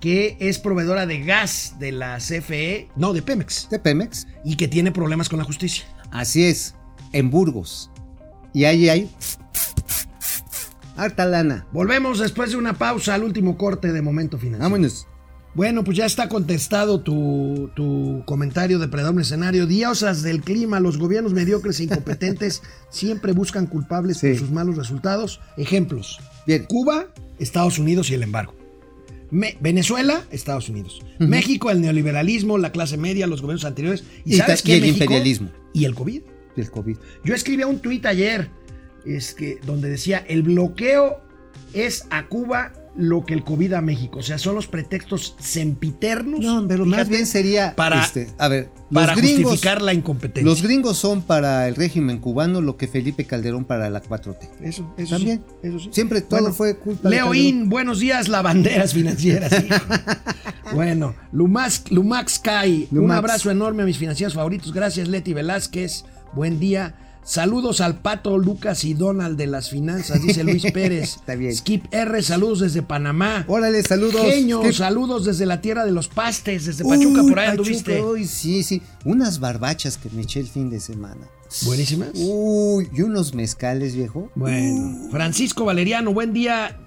S1: que es proveedora de gas de la CFE, no, de Pemex,
S2: De Pemex.
S1: y que tiene problemas con la justicia.
S2: Así es, en Burgos. Y ahí hay. Harta lana.
S1: Volvemos después de una pausa al último corte de Momento Financiero.
S2: Vámonos.
S1: Bueno, pues ya está contestado tu, tu comentario de predominio escenario. Diosas del clima, los gobiernos mediocres e incompetentes <laughs> siempre buscan culpables
S2: Sí.
S1: por sus malos resultados. Ejemplos.
S2: Bien.
S1: Cuba, Estados Unidos y el embargo. Me- Venezuela, Estados Unidos. México, el neoliberalismo, la clase media, los gobiernos anteriores. ¿Y,
S2: Y
S1: sabes qué,
S2: y el
S1: México?
S2: imperialismo.
S1: Y el COVID.
S2: Del COVID.
S1: Yo escribí un tuit ayer es que, donde decía, el bloqueo es a Cuba lo que el COVID a México. O sea, son los pretextos sempiternos.
S2: No, pero más bien sería.
S1: para-
S2: este, a ver,
S1: para
S2: los gringos.
S1: justificar la incompetencia.
S2: Los gringos son para el régimen cubano lo que Felipe Calderón para la 4T.
S1: Eso, eso
S2: También.
S1: sí, eso sí.
S2: Siempre todo
S1: Bueno,
S2: fue culpa de
S1: Leo
S2: Calderón.
S1: In, buenos días, lavanderas financieras. <laughs> bueno, Lumax, Lumax Kai, un abrazo enorme a mis financieros favoritos. Gracias, Leti Velázquez. Buen día. Saludos al Pato, Lucas y Donald de las finanzas, dice Luis <laughs> Pérez.
S2: Está bien.
S1: Skip R, saludos desde Panamá.
S2: Órale, saludos.
S1: Genio, saludos desde la tierra de los pastes, desde Pachuca, por ahí
S2: Uy,
S1: anduviste.
S2: Pachuca, uy, sí, sí. Unas barbachas que me eché el fin de semana.
S1: Buenísimas.
S2: Uy, y unos mezcales, viejo.
S1: Bueno, Francisco Valeriano, buen día.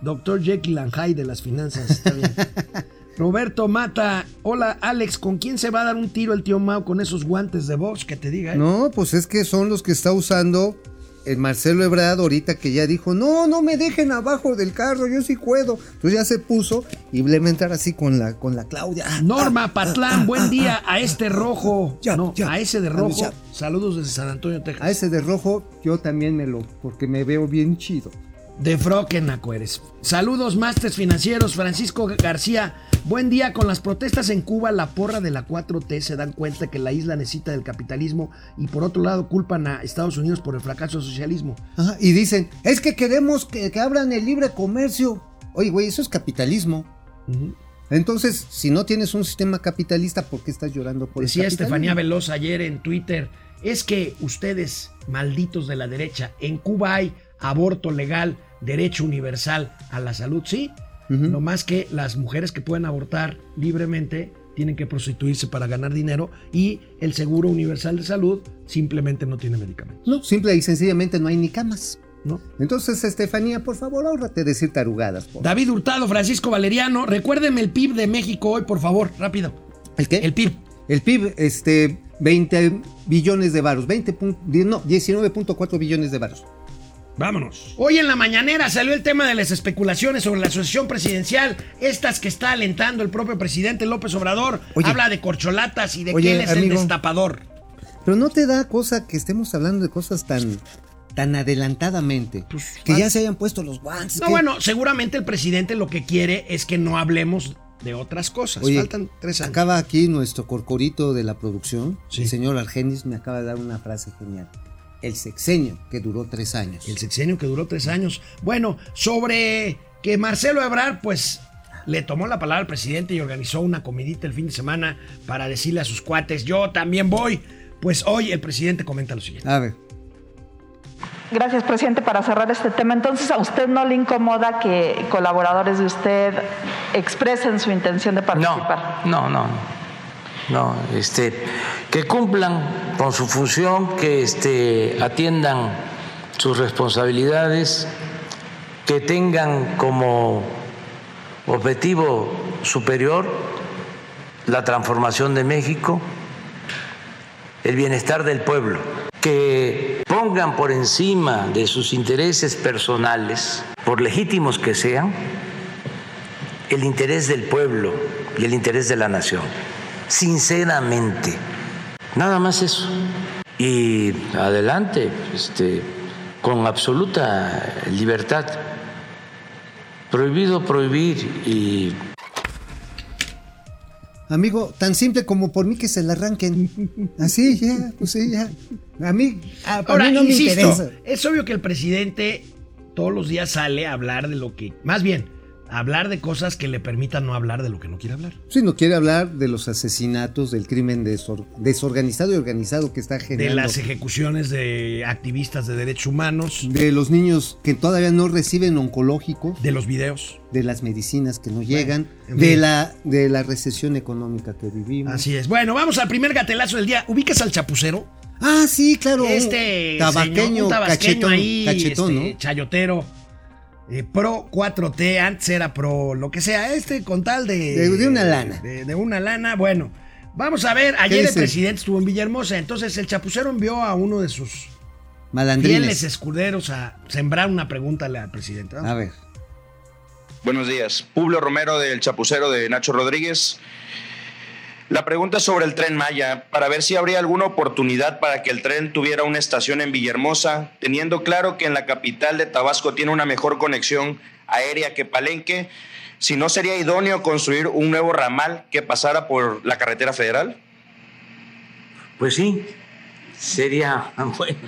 S1: Doctor Jekyll and Hyde de las finanzas, está bien. <laughs> Roberto Mata, hola Alex, ¿con quién se va a dar un tiro el tío Mao con esos guantes de box que te diga? eh?
S2: No, pues es que son los que está usando el Marcelo Ebrard ahorita que ya dijo, no, no me dejen abajo del carro, yo sí puedo. Entonces ya se puso y le va a entrar así con la, con la Claudia. Ah,
S1: Norma Patlán, buen día a este rojo.
S2: Ya,
S1: no,
S2: ya.
S1: a ese de rojo.
S2: ya.
S1: Saludos desde San Antonio, Texas.
S2: A ese de rojo yo también me lo, porque me veo bien chido.
S1: De Frokenaco eres. Saludos, Masters Financieros. Francisco García, buen día. Con las protestas en Cuba, la porra de la 4T se dan cuenta que la isla necesita del capitalismo y por otro lado culpan a Estados Unidos por el fracaso del socialismo.
S2: Ajá, y dicen, es que queremos que, que abran el libre comercio. Oye, güey, eso es capitalismo. Entonces, si no tienes un sistema capitalista, ¿por qué estás llorando por
S1: Decía
S2: el?
S1: Estefanía Veloz ayer en Twitter, es que ustedes, malditos de la derecha, en Cuba hay aborto legal, derecho universal a la salud, sí,
S2: Ujú.
S1: no más que las mujeres que pueden abortar libremente tienen que prostituirse para ganar dinero y el seguro universal de salud simplemente no tiene medicamentos,
S2: No, simple y sencillamente no hay ni camas.
S1: ¿no?
S2: Entonces, Estefanía, por favor, ahórrate decir tarugadas. por-
S1: David Hurtado, Francisco Valeriano, recuérdeme el PIB de México hoy, por favor, rápido.
S2: ¿El qué?
S1: El PIB.
S2: El PIB, este, 20 billones de varos, 20 pun- di- no, 19.4 billones de varos.
S1: Vámonos. Hoy en la mañanera salió el tema de las especulaciones sobre la asociación presidencial, estas que está alentando el propio presidente López Obrador.
S2: Oye.
S1: Habla de corcholatas y de
S2: Oye,
S1: que él es el destapador.
S2: Pero no te da cosa que estemos hablando de cosas tan, tan adelantadamente.
S1: Pues,
S2: que ya se hayan puesto los guantes.
S1: No,
S2: que-
S1: bueno, seguramente el presidente lo que quiere es que no hablemos de otras cosas.
S2: Oye,
S1: Faltan tres años.
S2: Acaba aquí nuestro corcorito de la producción.
S1: Sí.
S2: El señor Argenis me acaba de dar una frase genial. El sexenio que duró tres años.
S1: El sexenio que duró tres años. Bueno, sobre que Marcelo Ebrard, pues le tomó la palabra al presidente y organizó una comidita el fin de semana para decirle a sus cuates, yo también voy. Pues hoy el presidente comenta lo siguiente.
S2: A ver.
S6: Gracias, presidente. Para cerrar este tema, entonces, ¿a usted no le incomoda que colaboradores de usted expresen su intención de participar?
S7: No, no, no. No, este, que cumplan con su función, que este, atiendan sus responsabilidades, que tengan como objetivo superior la transformación de México, el bienestar del pueblo, que pongan por encima de sus intereses personales, por legítimos que sean, el interés del pueblo y el interés de la nación. Sinceramente, nada más eso. Y adelante, este, con absoluta libertad. Prohibido prohibir y
S2: Amigo, tan simple como por mí que se la arranquen. Así, ya, pues sí, ya. A mí, a,
S1: Ahora,
S2: mí no me
S1: insisto,
S2: interesa.
S1: es obvio que el presidente todos los días sale a hablar de lo que, más bien, hablar de cosas que le permitan no hablar de lo que no quiere hablar.
S2: Sí, no quiere hablar de los asesinatos, del crimen desor- desorganizado y organizado que está
S1: De
S2: generando.
S1: las ejecuciones de activistas de derechos humanos,
S2: de los niños que todavía no reciben oncológicos,
S1: de los videos.
S2: de las medicinas que no llegan, de la, de la recesión económica que vivimos.
S1: Así es. Bueno, vamos al primer gatelazo del día. ¿Ubicas al chapucero?
S2: Ah, sí, claro.
S1: Este
S2: tabaqueño,
S1: señor, un tabasqueño
S2: cachetón,
S1: ahí,
S2: cachetón,
S1: este,
S2: ¿no?
S1: chayotero, eh, pro 4T, antes era pro lo que sea, este con tal de...
S2: De- de una lana.
S1: De, de una lana, bueno. Vamos a ver, ayer el presidente estuvo en Villahermosa, entonces el chapucero envió a uno de sus fieles escuderos a sembrar una pregunta al presidente. Vamos.
S2: A ver.
S8: Buenos días. Publio Romero del Chapucero de Nacho Rodríguez. La pregunta sobre el tren Maya, para ver si habría alguna oportunidad para que el tren tuviera una estación en Villahermosa, teniendo claro que en la capital de Tabasco tiene una mejor conexión aérea que Palenque. Si no sería idóneo construir un nuevo ramal que pasara por la carretera federal.
S7: Pues sí, sería <laughs> bueno.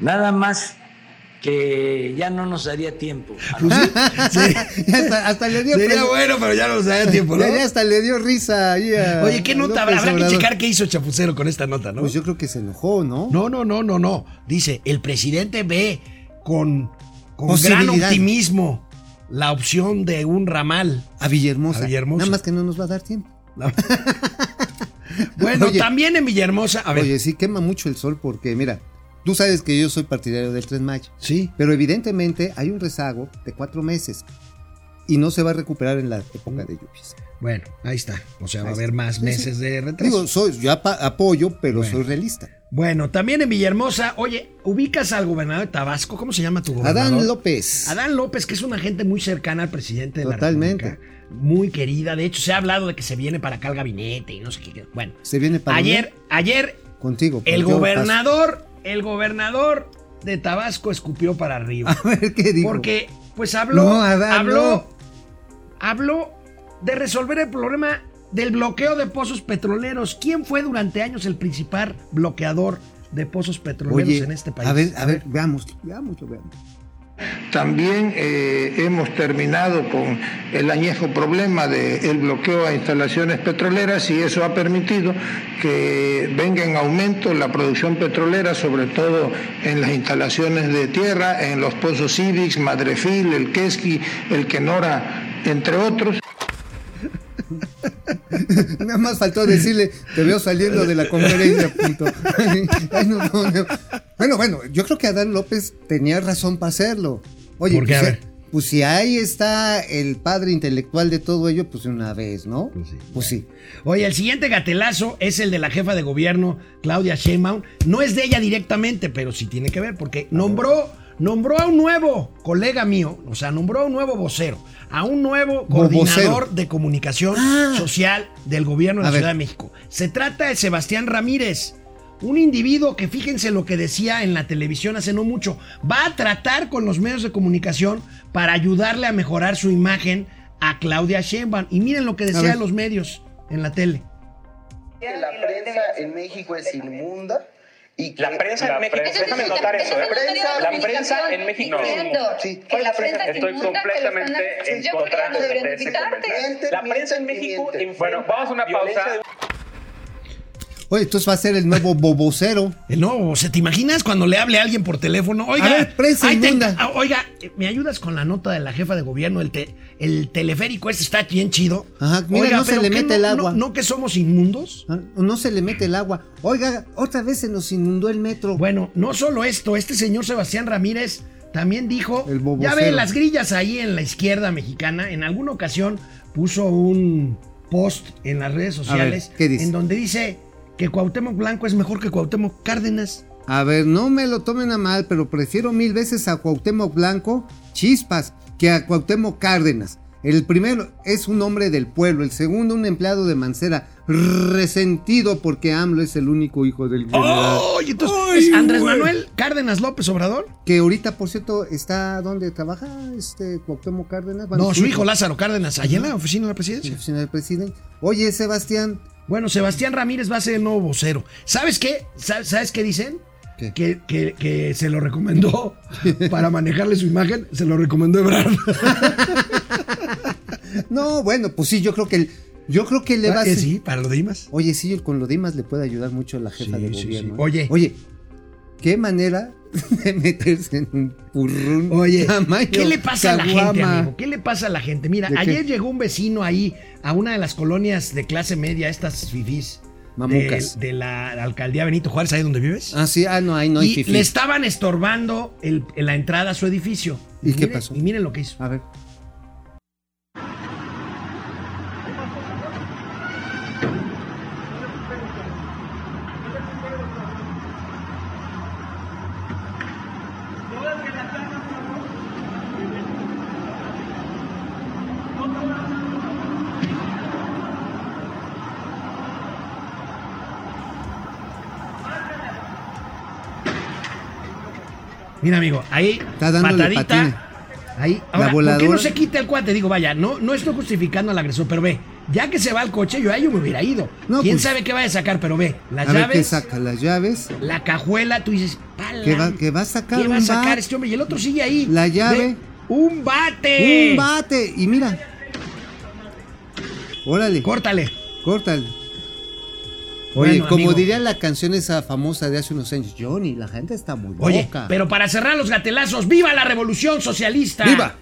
S7: Nada más que ya no nos daría tiempo. <laughs> <laughs>
S2: hasta, hasta le dio
S1: Sería bueno, pero ya no nos da tiempo, ¿no?
S2: Ya- ya hasta le dio risa ahí a-
S1: Oye, ¿qué nota habrá? Habrá que checar qué hizo chapucero con esta nota, ¿no?
S2: Pues yo creo que se enojó, ¿no?
S1: No, no, no, no, no. Dice, el presidente ve con, con gran optimismo la opción de un ramal.
S2: A Villahermosa.
S1: A Villahermosa.
S2: Nada más que no nos va a dar tiempo. <laughs>
S1: Bueno,
S2: Oye.
S1: también en Villahermosa. A ver,
S2: Oye, sí quema mucho el sol porque, mira, tú sabes que yo soy partidario del Tren Maya.
S1: sí.
S2: Pero evidentemente hay un rezago de cuatro meses y no se va a recuperar en la época de lluvias.
S1: Bueno, ahí está. O sea, va a haber más meses
S2: sí.
S1: de retraso.
S2: Digo, soy, yo apoyo, pero
S1: Bueno.
S2: soy realista.
S1: bueno, también en Villahermosa. Oye, ubicas al gobernador de Tabasco. ¿Cómo se llama tu gobernador?
S2: Adán López.
S1: Adán López, que es una gente muy cercana al presidente de
S2: Totalmente.
S1: la República. Muy querida. De hecho, se ha hablado de que se viene para acá al gabinete y no sé qué. Bueno,
S2: Se viene para
S1: ayer, ayer
S2: contigo.
S1: El
S2: yo
S1: gobernador, el gobernador de Tabasco escupió para arriba. <laughs>
S2: A ver qué digo.
S1: Porque, pues habló,
S2: No, Adán,
S1: habló,
S2: no.
S1: habló de resolver el problema del bloqueo de pozos petroleros. ¿Quién fue durante años el principal bloqueador de pozos petroleros
S2: Oye,
S1: en este país?
S2: a ver, a ver, veamos, veamos, veamos.
S9: También eh, hemos terminado con el añejo problema del bloqueo a instalaciones petroleras y eso ha permitido que venga en aumento la producción petrolera, sobre todo en las instalaciones de tierra, en los pozos Cívix, Madrefil, el Quesqui, el Kenora, entre otros. <laughs>
S2: Nada más faltó decirle, te veo saliendo de la conferencia, punto. <laughs> Ay, no, no, no. Bueno, bueno, yo creo que Adán López tenía razón para hacerlo. Oye,
S1: ¿Por qué?
S2: pues,
S1: A ver.
S2: pues si ahí está el padre intelectual de todo ello, pues de una vez, ¿no?
S1: Pues sí.
S2: Pues sí.
S1: Oye, el siguiente gatelazo es el de la jefa de gobierno, Claudia Sheinbaum. No es de ella directamente, pero sí tiene que ver, porque nombró, nombró a un nuevo colega mío, o sea, nombró a un nuevo vocero, a un nuevo
S2: Vo-
S1: coordinador
S2: vocero.
S1: de comunicación
S2: Ah.
S1: social del gobierno de
S2: A
S1: la
S2: ver.
S1: Ciudad de México. Se trata de Sebastián Ramírez. Un individuo que fíjense lo que decía en la televisión hace no mucho, va a tratar con los medios de comunicación para ayudarle a mejorar su imagen a Claudia Sheinbaum. Y miren lo que decía de los medios en la tele.
S10: la prensa en México es inmunda Y
S11: La prensa en México,
S10: prensa-
S11: déjame notar eso, ¿eh? La prensa en México.
S10: Sí.
S11: ¿Cuál es la prensa?
S10: Estoy
S11: Estoy completamente en contra de ese comentario. La prensa en México Bueno, vamos a una pausa.
S2: Oye, entonces va a ser el nuevo bobocero. <laughs>
S1: El nuevo, ¿se te imaginas cuando le hable a alguien por teléfono? Oiga,
S2: A ver,
S1: te ah, oiga, ¿me ayudas con la nota de la jefa de gobierno? El, te- el teleférico este está bien chido.
S2: Ajá, mira, no se le
S1: ¿qué
S2: mete
S1: no-
S2: el agua.
S1: No, que somos inmundos.
S2: Ah, No se le mete el agua. Oiga, otra vez se nos inundó el metro.
S1: Bueno, no solo esto, este señor Sebastián Ramírez también dijo,
S2: El
S1: ya ve las grillas ahí en la izquierda mexicana, en alguna ocasión puso un post en las redes sociales
S2: ¿qué dice?
S1: en donde dice que Cuauhtémoc Blanco es mejor que Cuauhtémoc Cárdenas.
S2: A ver, no me lo tomen a mal, pero prefiero mil veces a Cuauhtémoc Blanco, chispas, que a Cuauhtémoc Cárdenas. El primero es un hombre del pueblo, el segundo un empleado de Mancera, resentido porque AMLO es el único hijo del general.
S1: ¡Ay! entonces,
S2: Ay,
S1: ¿es Andrés
S2: güey.
S1: Manuel Cárdenas López Obrador?
S2: Que ahorita, por cierto, está donde trabaja este Cuauhtémoc Cárdenas. Bueno,
S1: No, su hijo Lázaro Cárdenas, allá en la oficina de la
S2: en la
S1: presidencia.
S2: oficina del presidente. Oye, Sebastián,
S1: Bueno, Sebastián Ramírez va a ser el nuevo vocero. ¿Sabes qué? ¿Sa- ¿Sabes qué dicen? Que, que- que se lo recomendó <laughs> para manejarle su imagen, se lo recomendó Ebrard. <laughs>
S2: no, bueno, pues sí, yo creo que el- yo creo que le va a ser-
S1: sí, para lo de Imas.
S2: Oye, sí, con lo demás le puede ayudar mucho a la jefa
S1: Sí,
S2: de gobierno.
S1: sí.
S2: ¿eh?
S1: Oye.
S2: Oye, qué manera <laughs> de meterse en un purrún.
S1: Oye,
S2: tamaño
S1: ¿qué le pasa a la gente, amigo? ¿Qué le pasa a la gente? Mira,
S2: ¿De qué?
S1: ayer llegó un vecino ahí a una de las colonias de clase media, estas fifís.
S2: Mamucas.
S1: De, de la alcaldía Benito Juárez, ahí donde vives.
S2: Ah, sí, ah, no, ahí no hay
S1: y le estaban estorbando el- la entrada a su edificio.
S2: ¿Y qué
S1: miren-
S2: pasó?
S1: Y miren lo que hizo.
S2: A ver.
S1: Mira, amigo, ahí
S2: Está
S1: patadita. Ahí.
S2: La
S1: Ahora, ¿por qué
S2: voladora.
S1: no se quita el cuate? Digo, vaya, no, no estoy justificando al agresor, pero ve, ya que se va al coche, yo ahí yo me hubiera ido.
S2: No,
S1: ¿Quién
S2: pues-
S1: sabe qué vaya a sacar? Pero ve, las
S2: a ver qué
S1: llaves,
S2: saca, las llaves.
S1: la cajuela, tú dices, "Pala,
S2: ¿Qué va, qué va a sacar?
S1: ¿qué va a sacar este hombre? Y el otro sigue ahí.
S2: La llave.
S1: Ve, ¡Un bate!
S2: Un bate. Y mira. Órale,
S1: Córtale.
S2: córtale. Oye,
S1: Bueno,
S2: como
S1: amigo.
S2: diría la canción esa famosa de hace unos años, Johnny, la gente está muy
S1: Oye,
S2: loca.
S1: pero para cerrar los gatelazos, ¡viva la revolución socialista!
S2: ¡Viva!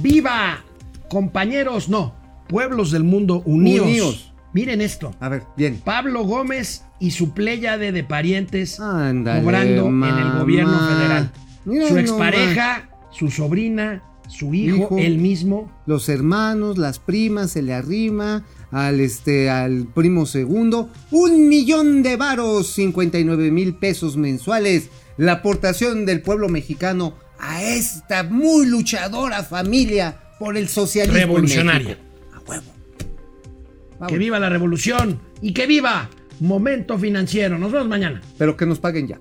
S1: ¡Viva! Compañeros, no, pueblos del mundo unidos.
S2: Unidos.
S1: Miren esto.
S2: A ver, bien.
S1: Pablo Gómez y su pléyade de parientes cobrando en el gobierno federal.
S2: Mira
S1: su
S2: nomás.
S1: expareja, su sobrina, su hijo,
S2: Hijo.
S1: él mismo.
S2: los hermanos, las primas, se le arrima al este al primo segundo, un millón de varos, 59 mil pesos mensuales, la aportación del pueblo mexicano a esta muy luchadora familia por el socialismo
S1: Revolucionaria.
S2: A huevo. Vamos.
S1: Que viva la revolución y que viva Momento Financiero. Nos vemos mañana.
S2: Pero que nos paguen ya.